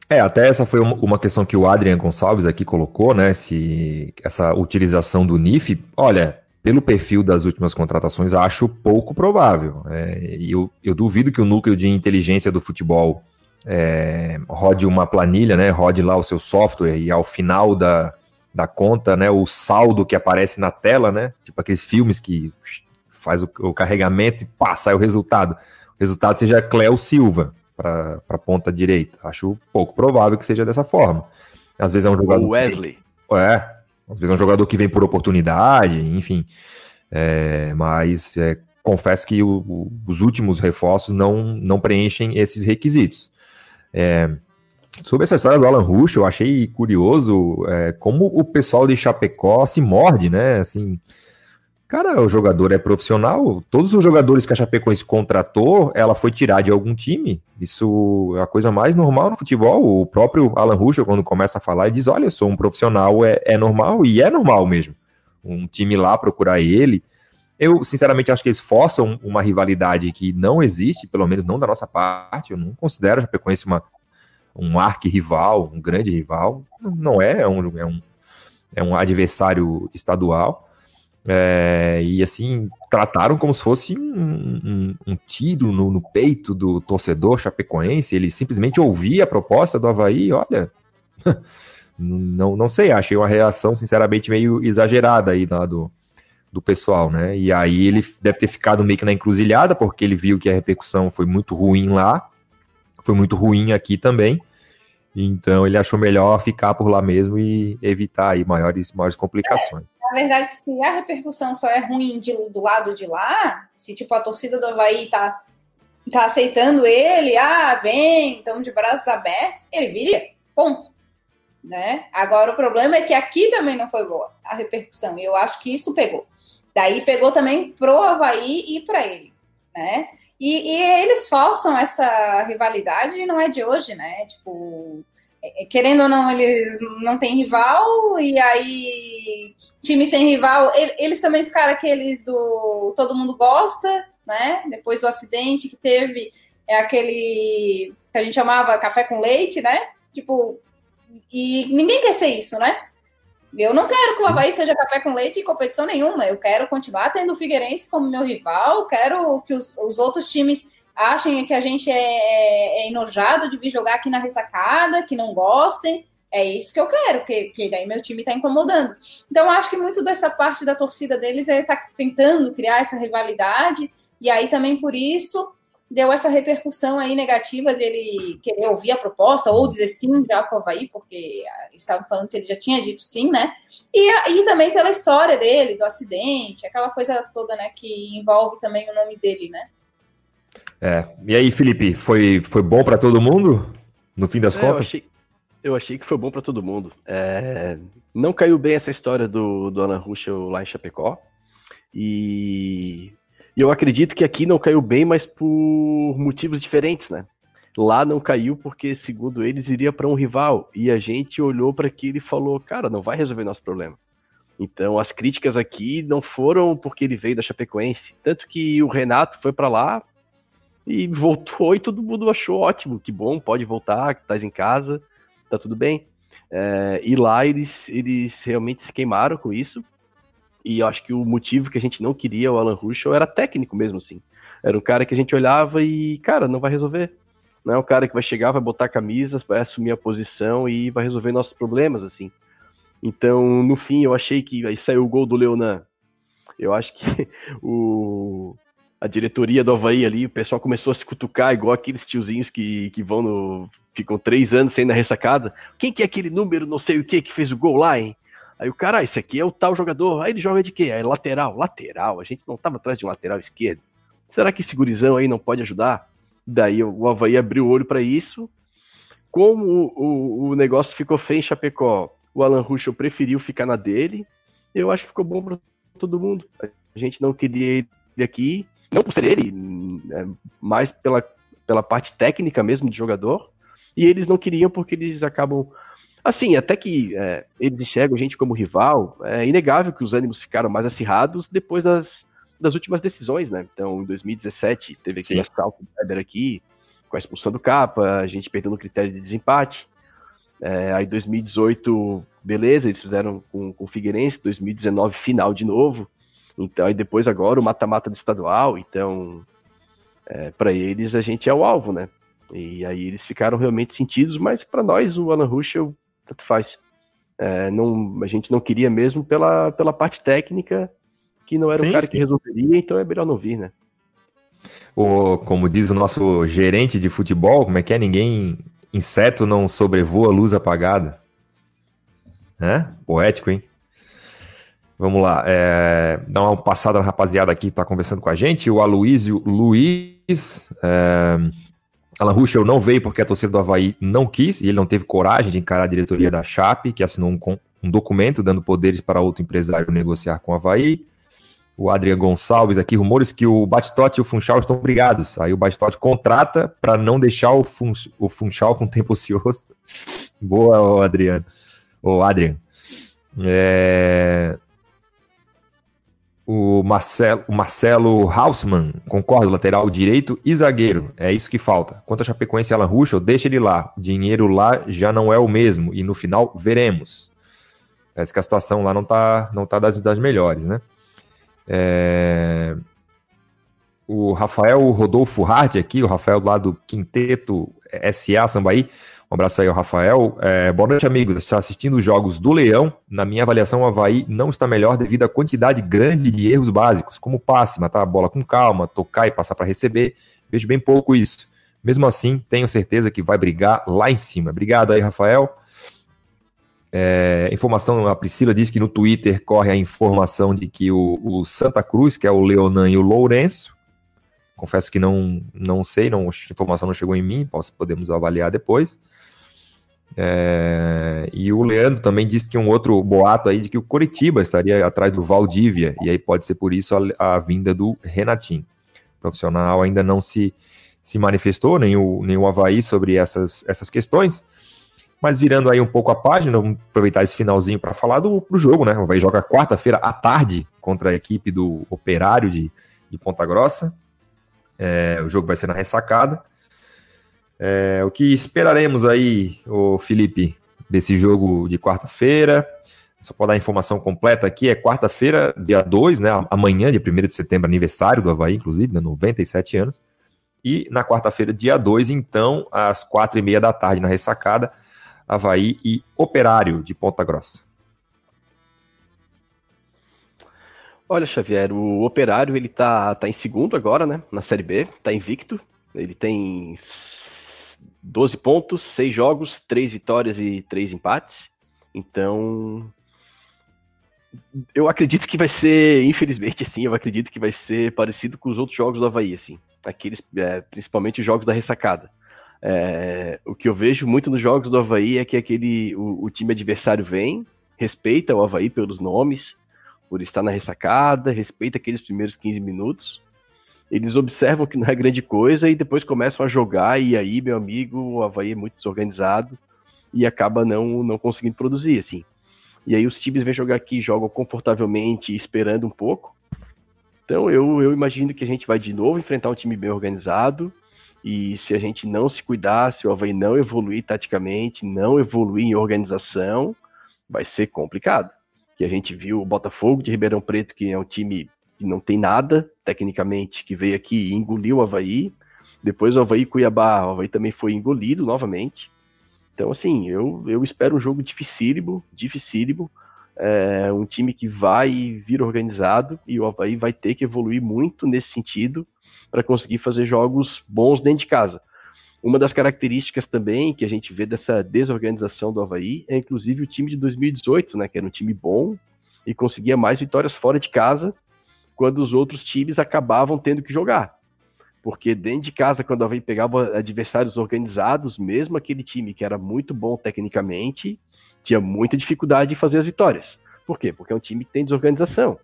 É, até essa foi uma questão que o Adrian Gonçalves aqui colocou, né? Se essa utilização do NIF, olha, pelo perfil das últimas contratações, acho pouco provável. É, eu, eu duvido que o núcleo de inteligência do futebol é, rode uma planilha, né? Rode lá o seu software e ao final da, da conta, né? O saldo que aparece na tela, né? Tipo aqueles filmes que faz o, o carregamento e passa o resultado. Resultado seja Cléo Silva para a ponta direita. Acho pouco provável que seja dessa forma. Às vezes é um jogador. O Wesley. Que, é, às vezes é um jogador que vem por oportunidade, enfim. É, mas é, confesso que o, o, os últimos reforços não, não preenchem esses requisitos. É, sobre essa história do Alan Rush, eu achei curioso é, como o pessoal de Chapecó se morde, né? Assim, cara, o jogador é profissional, todos os jogadores que a Chapecoense contratou, ela foi tirar de algum time. Isso é a coisa mais normal no futebol. O próprio Alan Rush, quando começa a falar, diz: Olha, eu sou um profissional, é, é normal, e é normal mesmo. Um time lá procurar ele. Eu, sinceramente, acho que eles forçam uma rivalidade que não existe, pelo menos não da nossa parte. Eu não considero a Chapecoense uma, um arqui-rival, um grande rival. Não é, é um, é um, é um adversário estadual. É, e assim, trataram como se fosse um, um, um tiro no, no, peito do torcedor chapecoense. Ele simplesmente ouvia a proposta do Havaí, olha. (laughs) não, não sei, achei uma reação, sinceramente, meio exagerada aí lá do, do pessoal, né? E aí ele deve ter ficado meio que na encruzilhada, porque ele viu que a repercussão foi muito ruim lá, foi muito ruim aqui também. Então ele achou melhor ficar por lá mesmo e evitar aí maiores, maiores complicações. Na verdade, se a repercussão só é ruim de, do lado de lá, se tipo a torcida do Havaí tá, tá aceitando ele, ah, vem, estamos de braços abertos, ele viria. Ponto. Né? Agora o problema é que aqui também não foi boa a repercussão, e eu acho que isso pegou. Daí pegou também pro Havaí e para ele, né? E, e, eles forçam essa rivalidade e não é de hoje, né? Tipo, é, é, querendo ou não, eles não têm rival, e aí, time sem rival, eles também ficaram aqueles do todo mundo gosta, né? Depois do acidente que teve, é aquele que a gente chamava café com leite, né? Tipo, e ninguém quer ser isso, né? Eu não quero que o Havaí seja café com leite em competição nenhuma. Eu quero continuar tendo o Figueirense como meu rival. Quero que os, os outros times achem que a gente é, é, é, enojado de vir jogar aqui na ressacada, que não gostem. É isso que eu quero, porque, porque daí meu time está incomodando. Então, acho que muito dessa parte da torcida deles é estar tá tentando criar essa rivalidade. E aí também por isso deu essa repercussão aí negativa de ele querer ouvir a proposta ou dizer sim já para o Havaí, porque estavam falando que ele já tinha dito sim, né? E, e também pela história dele, do acidente, aquela coisa toda, né, que envolve também o nome dele, né? É. E aí, Felipe, foi, foi bom para todo mundo? No fim das é, contas? Eu achei, eu achei que foi bom para todo mundo. É, não caiu bem essa história do, do Alan Ruschel lá em Chapecó. E e eu acredito que aqui não caiu bem, mas por motivos diferentes, né? Lá não caiu porque, segundo eles, iria para um rival. E a gente olhou para aquilo e falou: cara, não vai resolver nosso problema. Então, as críticas aqui não foram porque ele veio da Chapecoense. Tanto que o Renato foi para lá e voltou e todo mundo achou ótimo. Que bom, pode voltar, que estás em casa, tá tudo bem. É, e lá eles, eles realmente se queimaram com isso. E eu acho que o motivo que a gente não queria o Alan Ruschel era técnico mesmo, assim. Era um cara que a gente olhava e, cara, não vai resolver. Não é um cara que vai chegar, vai botar camisas, vai assumir a posição e vai resolver nossos problemas, assim. Então, no fim, eu achei que aí saiu o gol do Leonan. Eu acho que (laughs) o, a diretoria do Havaí ali, o pessoal começou a se cutucar, igual aqueles tiozinhos que, que vão no. Ficam três anos sem na ressacada. Quem que é aquele número, não sei o que, que fez o gol lá, hein? Aí o cara, ah, esse aqui é o tal jogador. Aí ele joga de quê? Aí lateral. Lateral. A gente não estava atrás de um lateral esquerdo. Será que esse gurizão aí não pode ajudar? Daí o Havaí abriu o olho para isso. Como o, o, o, negócio ficou feio em Chapecó, o Alan Ruschel preferiu ficar na dele. Eu acho que ficou bom para todo mundo. A gente não queria ele aqui, não por ser ele, é, mais pela, pela parte técnica mesmo de jogador. E eles não queriam porque eles acabam Assim, até que é, eles enxergam a gente como rival, é inegável que os ânimos ficaram mais acirrados depois das, das últimas decisões, né? Então, em 2017, teve aquele assalto do Weber aqui, com a expulsão do Capa, a gente perdeu no critério de desempate. É, aí, 2018, beleza, eles fizeram com, com o Figueirense, 2019, final de novo. Então, aí depois, agora, o mata-mata do estadual. Então, é, para eles, a gente é o alvo, né? E aí eles ficaram realmente sentidos, mas para nós, o Alan Ruschel tanto faz. É, não, a gente não queria mesmo pela, pela parte técnica, que não era sim, o cara sim. que resolveria, então é melhor não vir, né? O, como diz o nosso gerente de futebol, como é que é? Ninguém, inseto não sobrevoa luz apagada. Né? Poético, hein? Vamos lá, é, dá uma passada na rapaziada aqui que está conversando com a gente. O Aloísio Luiz, é, Alan Ruschel não veio porque a torcida do Havaí não quis e ele não teve coragem de encarar a diretoria da Chape, que assinou um, um documento dando poderes para outro empresário negociar com o Havaí. O Adrian Gonçalves aqui, rumores que o Batistote e o Funchal estão brigados. Aí o Batistote contrata para não deixar o, Fun, o Funchal com tempo ocioso. (laughs) Boa, Adriano. O Adrian. É... O Marcelo, o Marcelo Hausmann, concordo, lateral direito e zagueiro. É isso que falta. Quanto a Chapecoense e Alan Ruschel, deixa ele lá. O dinheiro lá já não é o mesmo. E no final, veremos. Parece que a situação lá não tá, não tá das, das melhores, né? É... O Rafael Rodolfo Hard aqui, o Rafael lá do Quinteto SA Sambaí. Um abraço aí ao Rafael. É, boa noite, amigos. Está assistindo os jogos do Leão. Na minha avaliação, o Havaí não está melhor devido à quantidade grande de erros básicos, como passe, matar a bola com calma, tocar e passar para receber. Vejo bem pouco isso. Mesmo assim, tenho certeza que vai brigar lá em cima. Obrigado aí, Rafael. É, informação, a Priscila disse que no Twitter corre a informação de que o, o Santa Cruz, que é o Leonan e o Lourenço, confesso que não, não sei, não, a informação não chegou em mim, posso, podemos avaliar depois. É, e o Leandro também disse que um outro boato aí de que o Coritiba estaria atrás do Valdívia, e aí pode ser por isso a, a vinda do Renatinho. O profissional ainda não se, se manifestou, nem o, nem o Havaí, sobre essas, essas questões. Mas virando aí um pouco a página, vamos aproveitar esse finalzinho para falar do jogo, né? O Havaí joga quarta-feira à tarde contra a equipe do Operário de, de Ponta Grossa. É, o jogo vai ser na ressacada. É, o que esperaremos aí, o Felipe, desse jogo de quarta-feira? Só para dar a informação completa aqui, é quarta-feira, dia 2, né? Amanhã, dia 1 de setembro, aniversário do Havaí, inclusive, né, 97 anos. E na quarta-feira, dia 2, então, às quatro e meia da tarde, na ressacada, Havaí e Operário de Ponta Grossa. Olha, Xavier, o Operário ele tá, tá em segundo agora, né? Na Série B, tá invicto. Ele tem 12 pontos, 6 jogos, 3 vitórias e 3 empates. Então, eu acredito que vai ser, infelizmente, assim, eu acredito que vai ser parecido com os outros jogos do Havaí, assim. Aqueles, é, principalmente os jogos da ressacada. É, o que eu vejo muito nos jogos do Havaí é que aquele, o, o time adversário vem, respeita o Havaí pelos nomes, por estar na ressacada, respeita aqueles primeiros 15 minutos, eles observam que não é grande coisa e depois começam a jogar, e aí, meu amigo, o Havaí é muito desorganizado e acaba não, não conseguindo produzir, assim. E aí os times vêm jogar aqui, jogam confortavelmente, esperando um pouco. Então eu, eu imagino que a gente vai de novo enfrentar um time bem organizado, e se a gente não se cuidar, se o Havaí não evoluir taticamente, não evoluir em organização, vai ser complicado. Que a gente viu o Botafogo de Ribeirão Preto, que é um time que não tem nada, tecnicamente, que veio aqui e engoliu o Havaí. Depois o Havaí Cuiabá, o Havaí também foi engolido novamente. Então, assim, eu, eu espero um jogo dificílimo, dificílimo. É, um time que vai vir organizado e o Havaí vai ter que evoluir muito nesse sentido para conseguir fazer jogos bons dentro de casa. Uma das características também que a gente vê dessa desorganização do Havaí é inclusive o time de 2018, né, que era um time bom e conseguia mais vitórias fora de casa quando os outros times acabavam tendo que jogar. Porque dentro de casa, quando a Havaí pegava adversários organizados, mesmo aquele time que era muito bom tecnicamente, tinha muita dificuldade em fazer as vitórias. Por quê? Porque é um time que tem desorganização.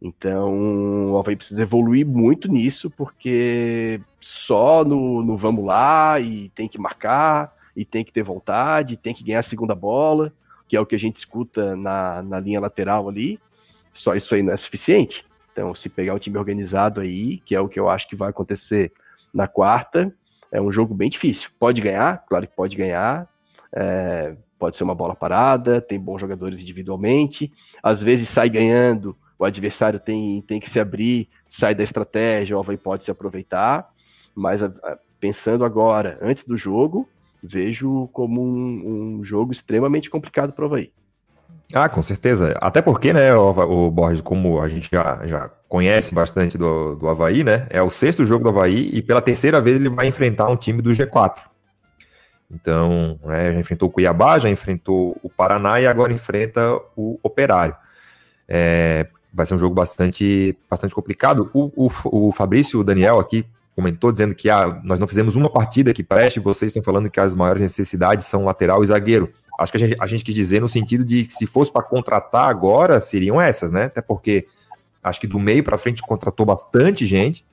Então, o Havaí precisa evoluir muito nisso, porque só no, no vamos lá e tem que marcar, e tem que ter vontade, tem que ganhar a segunda bola, que é o que a gente escuta na, na linha lateral ali, só isso aí não é suficiente. Então, se pegar um time organizado aí, que é o que eu acho que vai acontecer na quarta, é um jogo bem difícil. Pode ganhar, claro que pode ganhar. É, pode ser uma bola parada, tem bons jogadores individualmente. Às vezes sai ganhando, o adversário tem, tem que se abrir, sai da estratégia, o Havaí pode se aproveitar. Mas a, a, pensando agora, antes do jogo, vejo como um, um jogo extremamente complicado para o Havaí. Ah, com certeza. Até porque, né, o, o Borges, como a gente já, já conhece bastante do, do Havaí, né? É o sexto jogo do Havaí e pela terceira vez ele vai enfrentar um time do G4. Então, né, já enfrentou o Cuiabá, já enfrentou o Paraná e agora enfrenta o Operário. É, vai ser um jogo bastante, bastante complicado. O, o, o Fabrício o Daniel aqui comentou dizendo que ah, nós não fizemos uma partida que preste, vocês estão falando que as maiores necessidades são lateral e zagueiro. Acho que a gente, a gente quis dizer no sentido de que se fosse para contratar agora, seriam essas, né? Até porque acho que do meio para frente contratou bastante gente.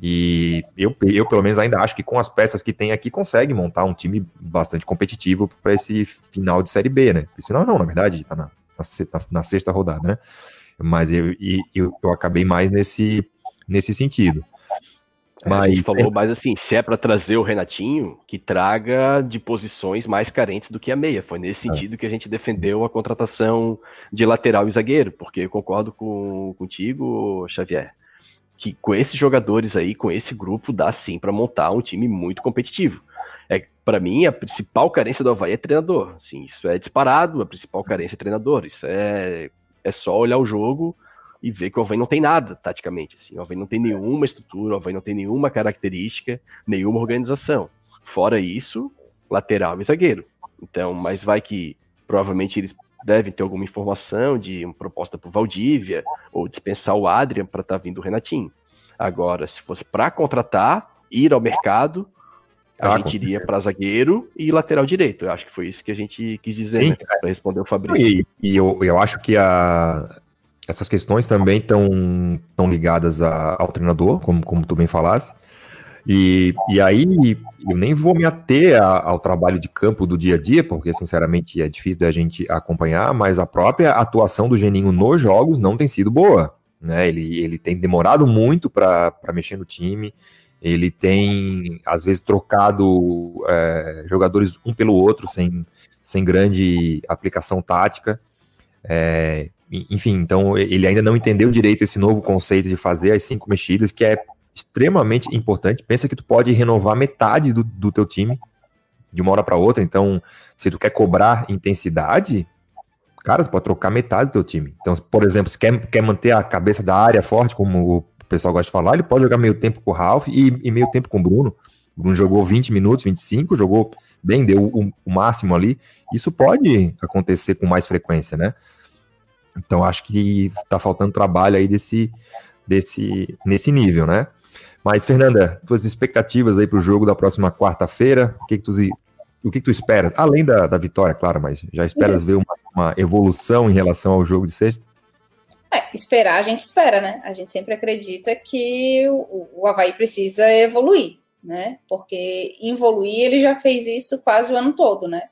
E eu, eu, pelo menos, ainda acho que com as peças que tem aqui, consegue montar um time bastante competitivo para esse final de Série B, né? Esse final não, na verdade, tá na, na, na sexta rodada, né? Mas eu, eu, eu acabei mais nesse, nesse sentido. É, mas, gente falou, mas assim, se é para trazer o Renatinho, que traga de posições mais carentes do que a meia. Foi nesse é. sentido que a gente defendeu a contratação de lateral e zagueiro, porque eu concordo com, contigo, Xavier, que com esses jogadores aí, com esse grupo, dá sim para montar um time muito competitivo. É, para mim, a principal carência do Havaí é treinador. Sim, isso é disparado, a principal carência é treinador. Isso é, é só olhar o jogo e ver que o Havaí não tem nada, taticamente. Assim. O Havaí não tem nenhuma estrutura, o Havaí não tem nenhuma característica, nenhuma organização. Fora isso, lateral e zagueiro. Então, mas vai que provavelmente eles devem ter alguma informação de uma proposta para o Valdívia ou dispensar o Adrian para estar tá vindo o Renatinho. Agora, se fosse para contratar, ir ao mercado, a ah, gente iria para zagueiro e lateral direito. Eu acho que foi isso que a gente quis dizer, né? Para responder o Fabrício. E, e eu, eu acho que a, essas questões também estão tão ligadas a, ao treinador, como, como tu bem falaste. E, e aí eu nem vou me ater a, ao trabalho de campo do dia a dia, porque sinceramente é difícil da gente acompanhar, mas a própria atuação do Geninho nos jogos não tem sido boa. Né? Ele, ele tem demorado muito para mexer no time, ele tem às vezes trocado é, jogadores um pelo outro sem, sem grande aplicação tática. É, enfim, então ele ainda não entendeu direito esse novo conceito de fazer as cinco mexidas, que é extremamente importante. Pensa que tu pode renovar metade do, do teu time de uma hora para outra. Então, se tu quer cobrar intensidade, cara, tu pode trocar metade do teu time. Então, por exemplo, se quer, quer manter a cabeça da área forte, como o pessoal gosta de falar, ele pode jogar meio tempo com o Ralph e, e meio tempo com o Bruno. O Bruno jogou 20 minutos, 25, jogou bem, deu o, o máximo ali. Isso pode acontecer com mais frequência, né? Então acho que está faltando trabalho aí desse, desse, nesse nível, né? Mas, Fernanda, tuas expectativas aí para o jogo da próxima quarta-feira, o que, que tu, o que, que tu esperas? Além da, da vitória, claro, mas já esperas ver uma, uma evolução em relação ao jogo de sexta? É, esperar, a gente espera, né? A gente sempre acredita que o, o Havaí precisa evoluir, né? Porque evoluir, ele já fez isso quase o ano todo, né?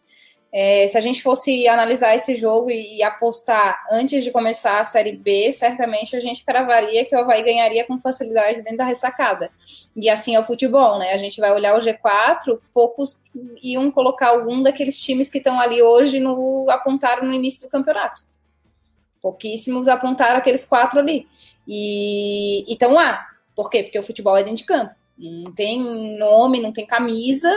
É, se a gente fosse analisar esse jogo e, e, apostar antes de começar a Série B, certamente a gente cravaria que o Havaí ganharia com facilidade dentro da ressacada. E assim é o futebol, né? A gente vai olhar o G4, poucos iam colocar algum daqueles times que estão ali hoje no apontaram no início do campeonato. Pouquíssimos apontaram aqueles quatro ali. E estão lá. Por quê? Porque o futebol é dentro de campo. Não tem nome, não tem camisa.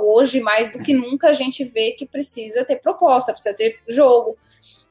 Hoje, mais do que nunca, a gente vê que precisa ter proposta, precisa ter jogo,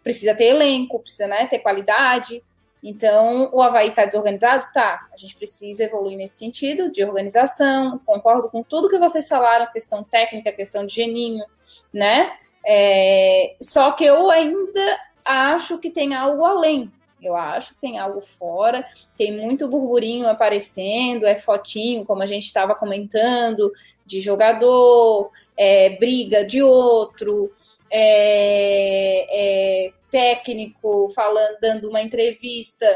precisa ter elenco, precisa né, ter qualidade. Então, o Havaí está desorganizado? Tá. A gente precisa evoluir nesse sentido de organização. Concordo com tudo que vocês falaram, questão técnica, questão de geninho, né? É, só que eu ainda acho que tem algo além. Eu acho que tem algo fora, tem muito burburinho aparecendo, é fotinho, como a gente estava comentando, de jogador, é, briga de outro, é, é, técnico falando, dando uma entrevista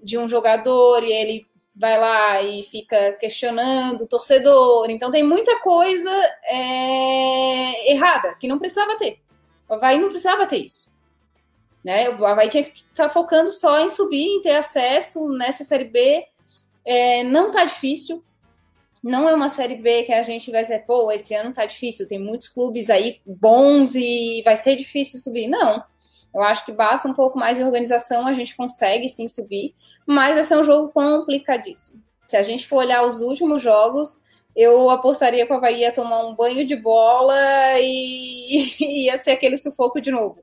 de um jogador e ele vai lá e fica questionando o torcedor. Então tem muita coisa é, errada que não precisava ter. O Havaí não precisava ter isso. Né? O Havaí tinha que estar tá focando só em subir, em ter acesso nessa Série B. É, não tá difícil. Não é uma Série B que a gente vai dizer, pô, esse ano tá difícil, tem muitos clubes aí bons e vai ser difícil subir. Não. Eu acho que basta um pouco mais de organização, a gente consegue sim subir, mas vai ser um jogo complicadíssimo. Se a gente for olhar os últimos jogos, eu apostaria que o Havaí ia tomar um banho de bola e (laughs) ia ser aquele sufoco de novo.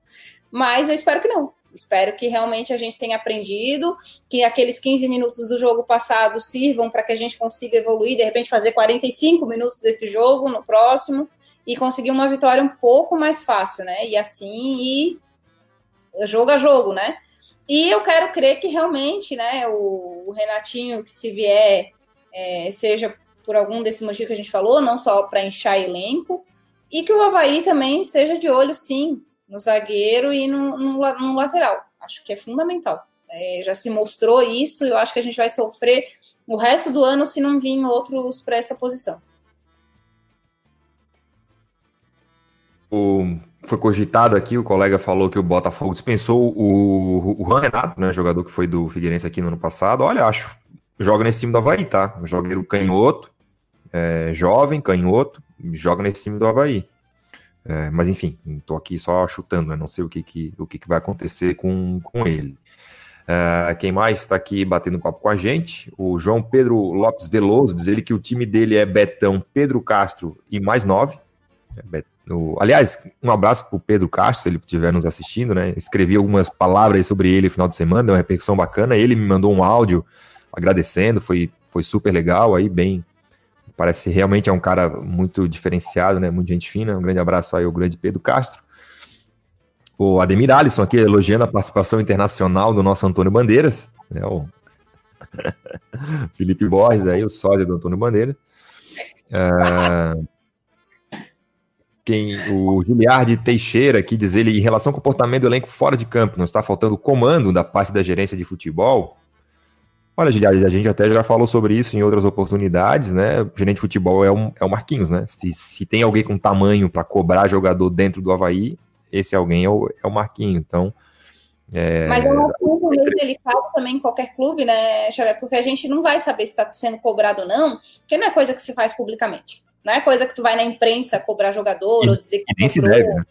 Mas eu espero que não. Espero que realmente a gente tenha aprendido, que aqueles 15 minutos do jogo passado sirvam para que a gente consiga evoluir, de repente fazer 45 minutos desse jogo no próximo e conseguir uma vitória um pouco mais fácil, né? E assim ir jogo a jogo, né? E eu quero crer que realmente, né, o, o Renatinho, que se vier, é, seja por algum desse motivo que a gente falou, não só para inchar elenco, e que o Havaí também esteja de olho, sim, no zagueiro e no, no, no lateral. Acho que é fundamental. É, já se mostrou isso, eu acho que a gente vai sofrer o resto do ano se não vir outros para essa posição. O, foi cogitado aqui, o colega falou que o Botafogo dispensou o, o Juan Renato, né, jogador que foi do Figueirense aqui no ano passado. Olha, acho, joga nesse time do Havaí, tá? Jogador canhoto, é, jovem, canhoto, joga nesse time do Havaí. É, mas enfim, estou aqui só chutando, né? não sei o que, que, o que, que vai acontecer com, com ele. É, quem mais está aqui batendo papo com a gente? O João Pedro Lopes Veloso, diz ele que o time dele é Betão, Pedro Castro e mais nove. É, o, aliás, um abraço para o Pedro Castro, se ele estiver nos assistindo, né? Escrevi algumas palavras sobre ele no final de semana, deu uma repercussão bacana. Ele me mandou um áudio agradecendo, foi, foi super legal, aí bem. Parece realmente é um cara muito diferenciado, né? Muito gente fina. Um grande abraço aí ao grande Pedro Castro. O Ademir Alisson aqui elogiando a participação internacional do nosso Antônio Bandeiras, né? O (laughs) Felipe Borges aí, o sósia do Antônio Bandeiras. Uh, quem, o Giliardi Teixeira aqui diz ele, em relação ao comportamento do elenco fora de campo, não está faltando comando da parte da gerência de futebol? Olha, Giliardi, a gente até já falou sobre isso em outras oportunidades, né? O gerente de futebol é, um, é o Marquinhos, né? Se, se tem alguém com tamanho para cobrar jogador dentro do Havaí, esse alguém é o, é o Marquinhos. Então, é... Mas é um assunto meio delicado também em qualquer clube, né, Xavier? Porque a gente não vai saber se está sendo cobrado ou não, porque não é coisa que se faz publicamente. Não é coisa que tu vai na imprensa cobrar jogador e, ou dizer que nem se deve, né?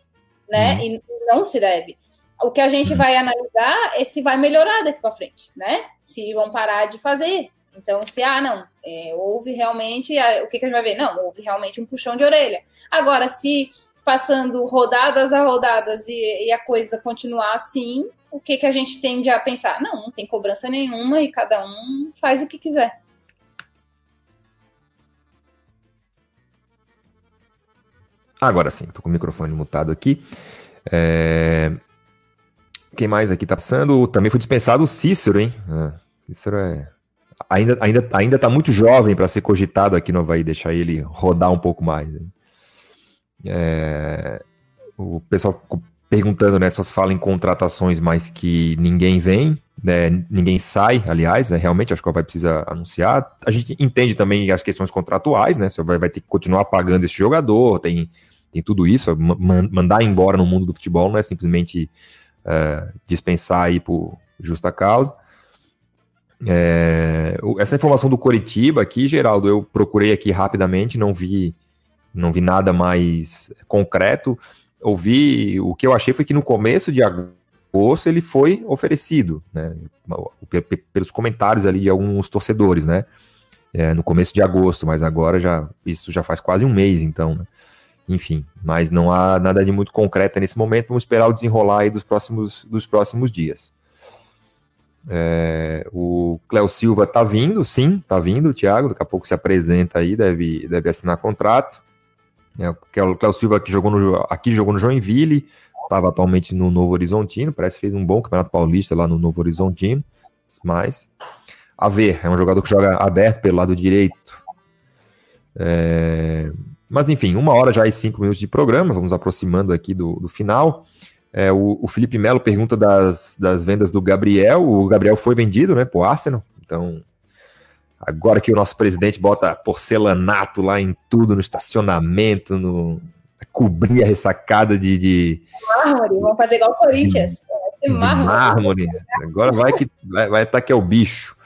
né? Uhum. E não se deve. O que a gente vai analisar é se vai melhorar daqui para frente, né? Se vão parar de fazer. Então, se, ah, não, é, houve realmente, o que, que a gente vai ver? Não, houve realmente um puxão de orelha. Agora, se passando rodadas a rodadas e, e a coisa continuar assim, o que, que a gente tende a pensar? Não, não tem cobrança nenhuma e cada um faz o que quiser. Agora sim, tô com o microfone mutado aqui. É... Quem mais aqui tá passando? Também foi dispensado o Cícero, hein? Ah, Cícero é. Ainda, ainda, ainda tá muito jovem para ser cogitado aqui no Havaí, deixar ele rodar um pouco mais. É... O pessoal perguntando, né? Só se fala em contratações, mas que ninguém vem, né, ninguém sai, aliás, né, realmente acho que o Havaí precisa anunciar. A gente entende também as questões contratuais, né? O Havaí vai ter que continuar pagando esse jogador, tem tem tudo isso. Mandar embora no mundo do futebol não é simplesmente é, dispensar aí por justa causa. É, essa informação do Coritiba aqui, Geraldo, eu procurei aqui rapidamente, não vi, não vi nada mais concreto. Ouvi, o que eu achei foi que no começo de agosto ele foi oferecido, né, pelos comentários ali de alguns torcedores, né, é, no começo de agosto, mas agora já, isso já faz quase um mês, então, né, enfim, mas não há nada de muito concreto nesse momento. Vamos esperar o desenrolar aí dos próximos, dos próximos dias. É, o Cléo Silva tá vindo, sim, tá vindo, Thiago. Daqui a pouco se apresenta aí, deve, deve assinar contrato. É, o Cléo Silva que jogou no, aqui jogou no Joinville, estava atualmente no Novo Horizontino, parece que fez um bom campeonato paulista lá no Novo Horizontino. Mas a ver, é um jogador que joga aberto pelo lado direito. É, mas enfim, uma hora já e cinco minutos de programa, vamos aproximando aqui do, do final. É, o, o, Felipe Melo pergunta das, das vendas do Gabriel. O Gabriel foi vendido, né, pro Arsenal. Então, agora que o nosso presidente bota porcelanato lá em tudo, no estacionamento, no cobrir a ressacada de, de mármore, vamos fazer igual o Corinthians. De, mármore. mármore. Agora vai que vai, vai estar tá que é o bicho.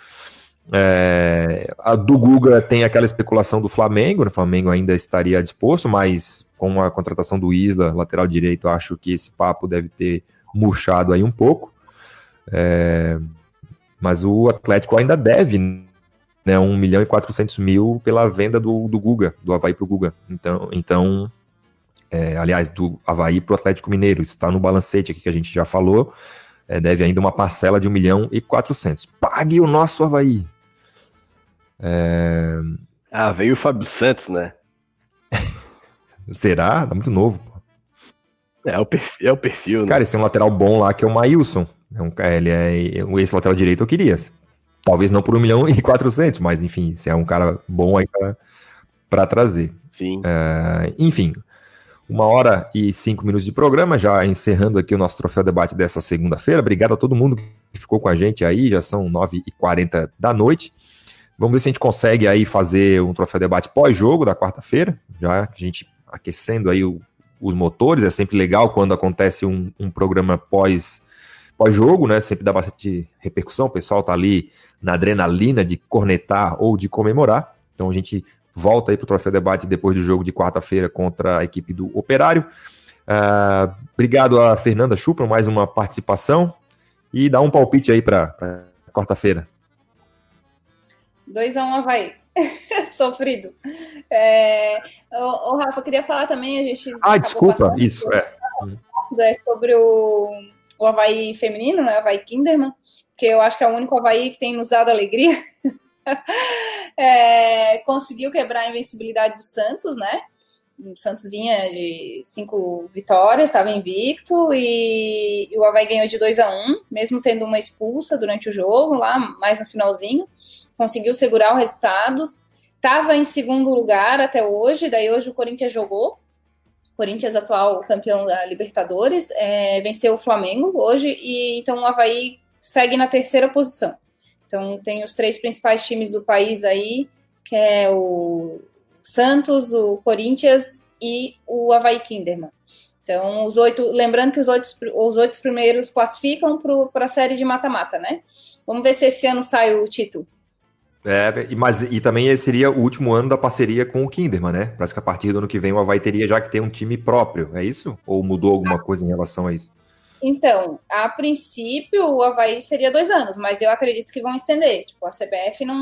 É, a do Guga tem aquela especulação do Flamengo, né? o Flamengo ainda estaria disposto, mas com a contratação do Isla, lateral direito, acho que esse papo deve ter murchado aí um pouco. É, mas o Atlético ainda deve né, 1 milhão e 400 mil pela venda do, do Guga, do Havaí para o Guga. Então, então é, aliás, do Havaí para o Atlético Mineiro, está no balancete aqui que a gente já falou. É, deve ainda uma parcela de 1 milhão e 400. Pague o nosso Havaí. É... Ah, veio o Fábio Santos, né? (laughs) Será? Tá muito novo. É o perfil, é o perfil né? Cara, esse é um lateral bom lá que é o Maílson. É um, ele é, esse lateral direito eu queria. Talvez não por 1 milhão e 400, mas enfim, se é um cara bom aí pra, para trazer. Sim. É, enfim, uma hora e cinco minutos de programa, já encerrando aqui o nosso troféu debate dessa segunda-feira. Obrigado a todo mundo que ficou com a gente aí, já são 9h40 da noite. Vamos ver se a gente consegue aí fazer um troféu debate pós-jogo da quarta-feira, já a gente aquecendo aí o, os motores, é sempre legal quando acontece um, um programa pós pós-jogo, né? Sempre dá bastante repercussão, o pessoal tá ali na adrenalina de cornetar ou de comemorar. Então a gente volta aí para o Troféu Debate depois do jogo de quarta-feira contra a equipe do Operário. Uh, obrigado a Fernanda Chu por mais uma participação e dá um palpite aí para quarta-feira. 2x1 um, Havaí. (laughs) Sofrido. É, o, o, Rafa, queria falar também, a gente. Ah, desculpa, isso, é. é. Sobre o, o Havaí feminino, né? Havaí Kinderman, que eu acho que é o único Havaí que tem nos dado alegria. (laughs) é, conseguiu quebrar a invencibilidade do Santos, né? O Santos vinha de cinco vitórias, estava invicto, e, e, o Havaí ganhou de 2 a 1 um, mesmo tendo uma expulsa durante o jogo, lá mais no finalzinho. Conseguiu segurar os resultados. Estava em segundo lugar até hoje, daí hoje o Corinthians jogou. Corinthians, atual campeão da Libertadores, é, venceu o Flamengo hoje, e então o Havaí segue na terceira posição. Então, tem os três principais times do país aí, que é o Santos, o Corinthians e o Havaí Kinderman. Então, os oito, lembrando que os oito, os oito primeiros classificam para a série de mata-mata, né? Vamos ver se esse ano sai o título. É, mas e também seria o último ano da parceria com o Kinderman, né? Parece que a partir do ano que vem o Havaí teria já que ter um time próprio, é isso? Ou mudou alguma coisa em relação a isso? Então, a princípio, o Havaí seria dois anos, mas eu acredito que vão estender. Tipo, a CBF não,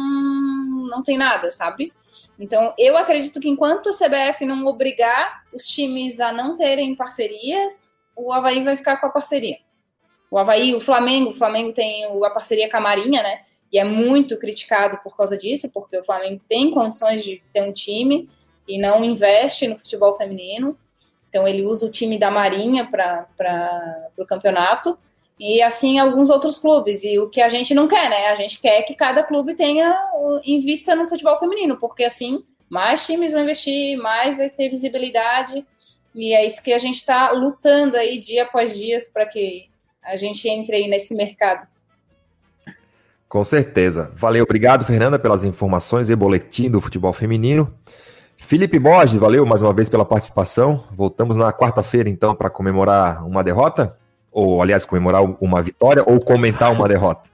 não tem nada, sabe? Então, eu acredito que enquanto a CBF não obrigar os times a não terem parcerias, o Havaí vai ficar com a parceria. O Havaí, o Flamengo, o Flamengo tem a parceria com a Marinha, né? E é muito criticado por causa disso, porque o Flamengo tem condições de ter um time e não investe no futebol feminino. Então ele usa o time da Marinha para o campeonato e assim alguns outros clubes. E o que a gente não quer, né? A gente quer que cada clube tenha invista no futebol feminino, porque assim mais times vão investir, mais vai ter visibilidade. E é isso que a gente está lutando aí dia após dia para que a gente entre aí nesse mercado. Com certeza. Valeu, obrigado, Fernanda, pelas informações e boletim do futebol feminino. Felipe Borges, valeu mais uma vez pela participação. Voltamos na quarta-feira, então, para comemorar uma derrota? Ou, aliás, comemorar uma vitória ou comentar uma derrota?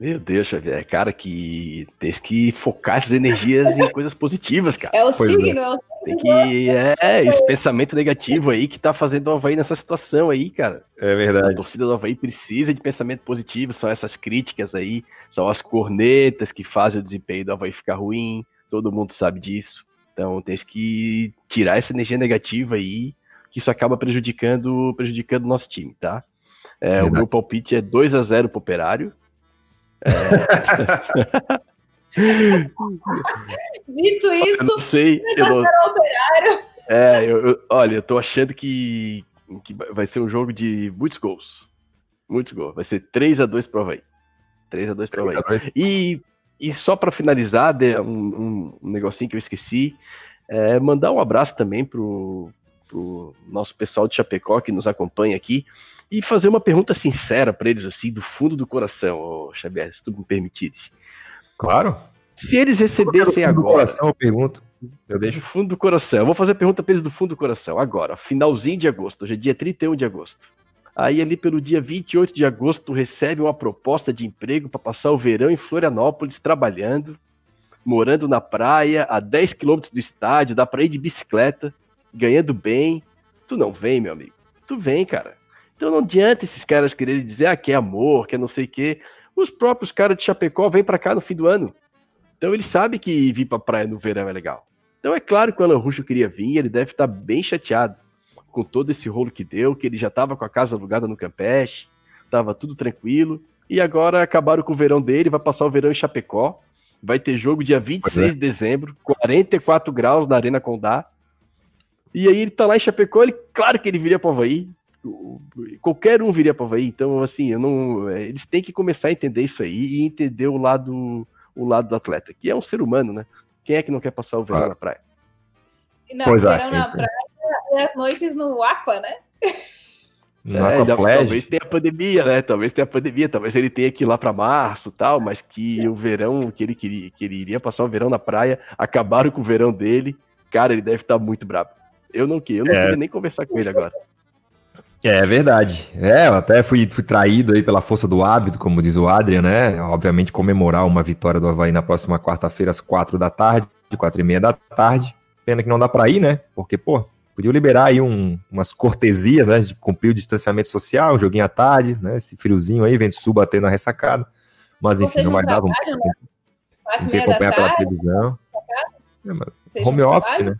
Meu Deus, Xavier, cara, que tem que focar essas energias em (laughs) coisas positivas, cara. É o pois signo, é. é o Tem que. É, esse pensamento negativo aí que tá fazendo o Havaí nessa situação aí, cara. É verdade. A torcida do Havaí precisa de pensamento positivo, são essas críticas aí, são as cornetas que fazem o desempenho do Havaí ficar ruim, todo mundo sabe disso. Então tem que tirar essa energia negativa aí, que isso acaba prejudicando prejudicando o nosso time, tá? É, o meu palpite é 2 a 0 pro Operário. É... Dito isso, eu não sei, eu não... operário. É, eu, eu, olha, eu tô achando que, que vai ser um jogo de muitos gols. Muitos gols. Vai ser 3 a 2 pro Havaí. 3 a 2 pro Havaí. E e só para finalizar, um, um, negocinho que eu esqueci, é mandar um abraço também pro, pro nosso pessoal de Chapecó que nos acompanha aqui e fazer uma pergunta sincera para eles, assim, do fundo do coração, oh, Xavier, se tu me permitires. Claro. Se eles recebessem agora. Do coração, eu pergunto. Eu deixo. Do fundo do coração. Eu vou fazer a pergunta para eles do fundo do coração. Agora, finalzinho de agosto. Hoje é dia 31 de agosto. Aí, ali pelo dia 28 de agosto, tu recebe uma proposta de emprego para passar o verão em Florianópolis trabalhando, morando na praia, a 10 quilômetros do estádio, dá pra ir de bicicleta, ganhando bem. Tu não vem, meu amigo. Tu vem, cara. Então não adianta esses caras quererem dizer ah, que é amor, que é não sei o quê. Os próprios caras de Chapecó vêm para cá no fim do ano. Então ele sabe que vir pra praia no verão é legal. Então é claro que o Alan Ruxo queria vir, ele deve estar bem chateado com todo esse rolo que deu, que ele já estava com a casa alugada no Campeche, estava tudo tranquilo, e agora acabaram com o verão dele, vai passar o verão em Chapecó, vai ter jogo dia 26 é. de dezembro, 44 graus na Arena Condá, e aí ele tá lá em Chapecó, ele, claro que ele viria para o Havaí, qualquer um viria para o Havaí, então assim, eu não, é, eles têm que começar a entender isso aí e entender o lado, o lado do atleta, que é um ser humano, né? Quem é que não quer passar o verão ah. na praia? Não, pois verão é, na praia e as noites no Aqua, né? No é, talvez tenha pandemia, né? Talvez tenha pandemia, talvez ele tenha que ir lá para março tal, mas que o verão que ele queria, que ele iria passar o verão na praia, acabaram com o verão dele. Cara, ele deve estar tá muito bravo. Eu não queria, eu não é. queria nem conversar com ele agora. É verdade. É, eu até fui, fui traído aí pela força do hábito, como diz o Adrian, né? Obviamente comemorar uma vitória do Havaí na próxima quarta-feira às quatro da tarde, quatro e meia da tarde. Pena que não dá para ir, né? Porque, pô, podia liberar aí um, umas cortesias, né? De cumprir o distanciamento social, um joguinho à tarde, né? Esse friozinho aí, vento sul batendo na ressacada. Mas enfim, não vai dar. Vamos, né? que acompanhar pela televisão. É, home office, né?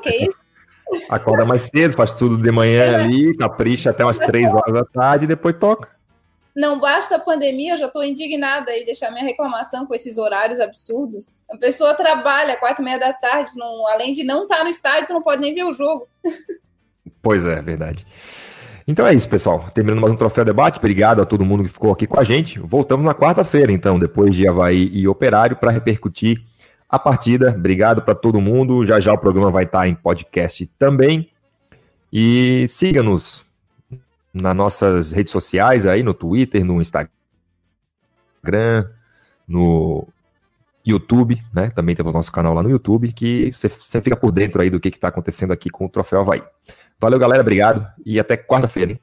Que isso? (laughs) Acorda mais cedo, faz tudo de manhã ali, capricha até umas três horas da tarde e depois toca. Não basta a pandemia, eu já estou indignada aí deixar minha reclamação com esses horários absurdos. A pessoa trabalha quatro e meia da tarde, não, além de não estar tá no estádio, tu não pode nem ver o jogo. (laughs) Pois é, verdade. Então é isso, pessoal. Terminando mais um Troféu Debate. Obrigado a todo mundo que ficou aqui com a gente. Voltamos na quarta-feira, então, depois de Havaí e Operário, para repercutir a partida. Obrigado para todo mundo. Já já o programa vai estar em podcast também. E siga-nos nas nossas redes sociais aí, no Twitter, no Instagram, no YouTube, né? Também temos nosso canal lá no YouTube, que você, você fica por dentro aí do que está acontecendo aqui com o Troféu Havaí. Valeu, galera. Obrigado e até quarta-feira, hein?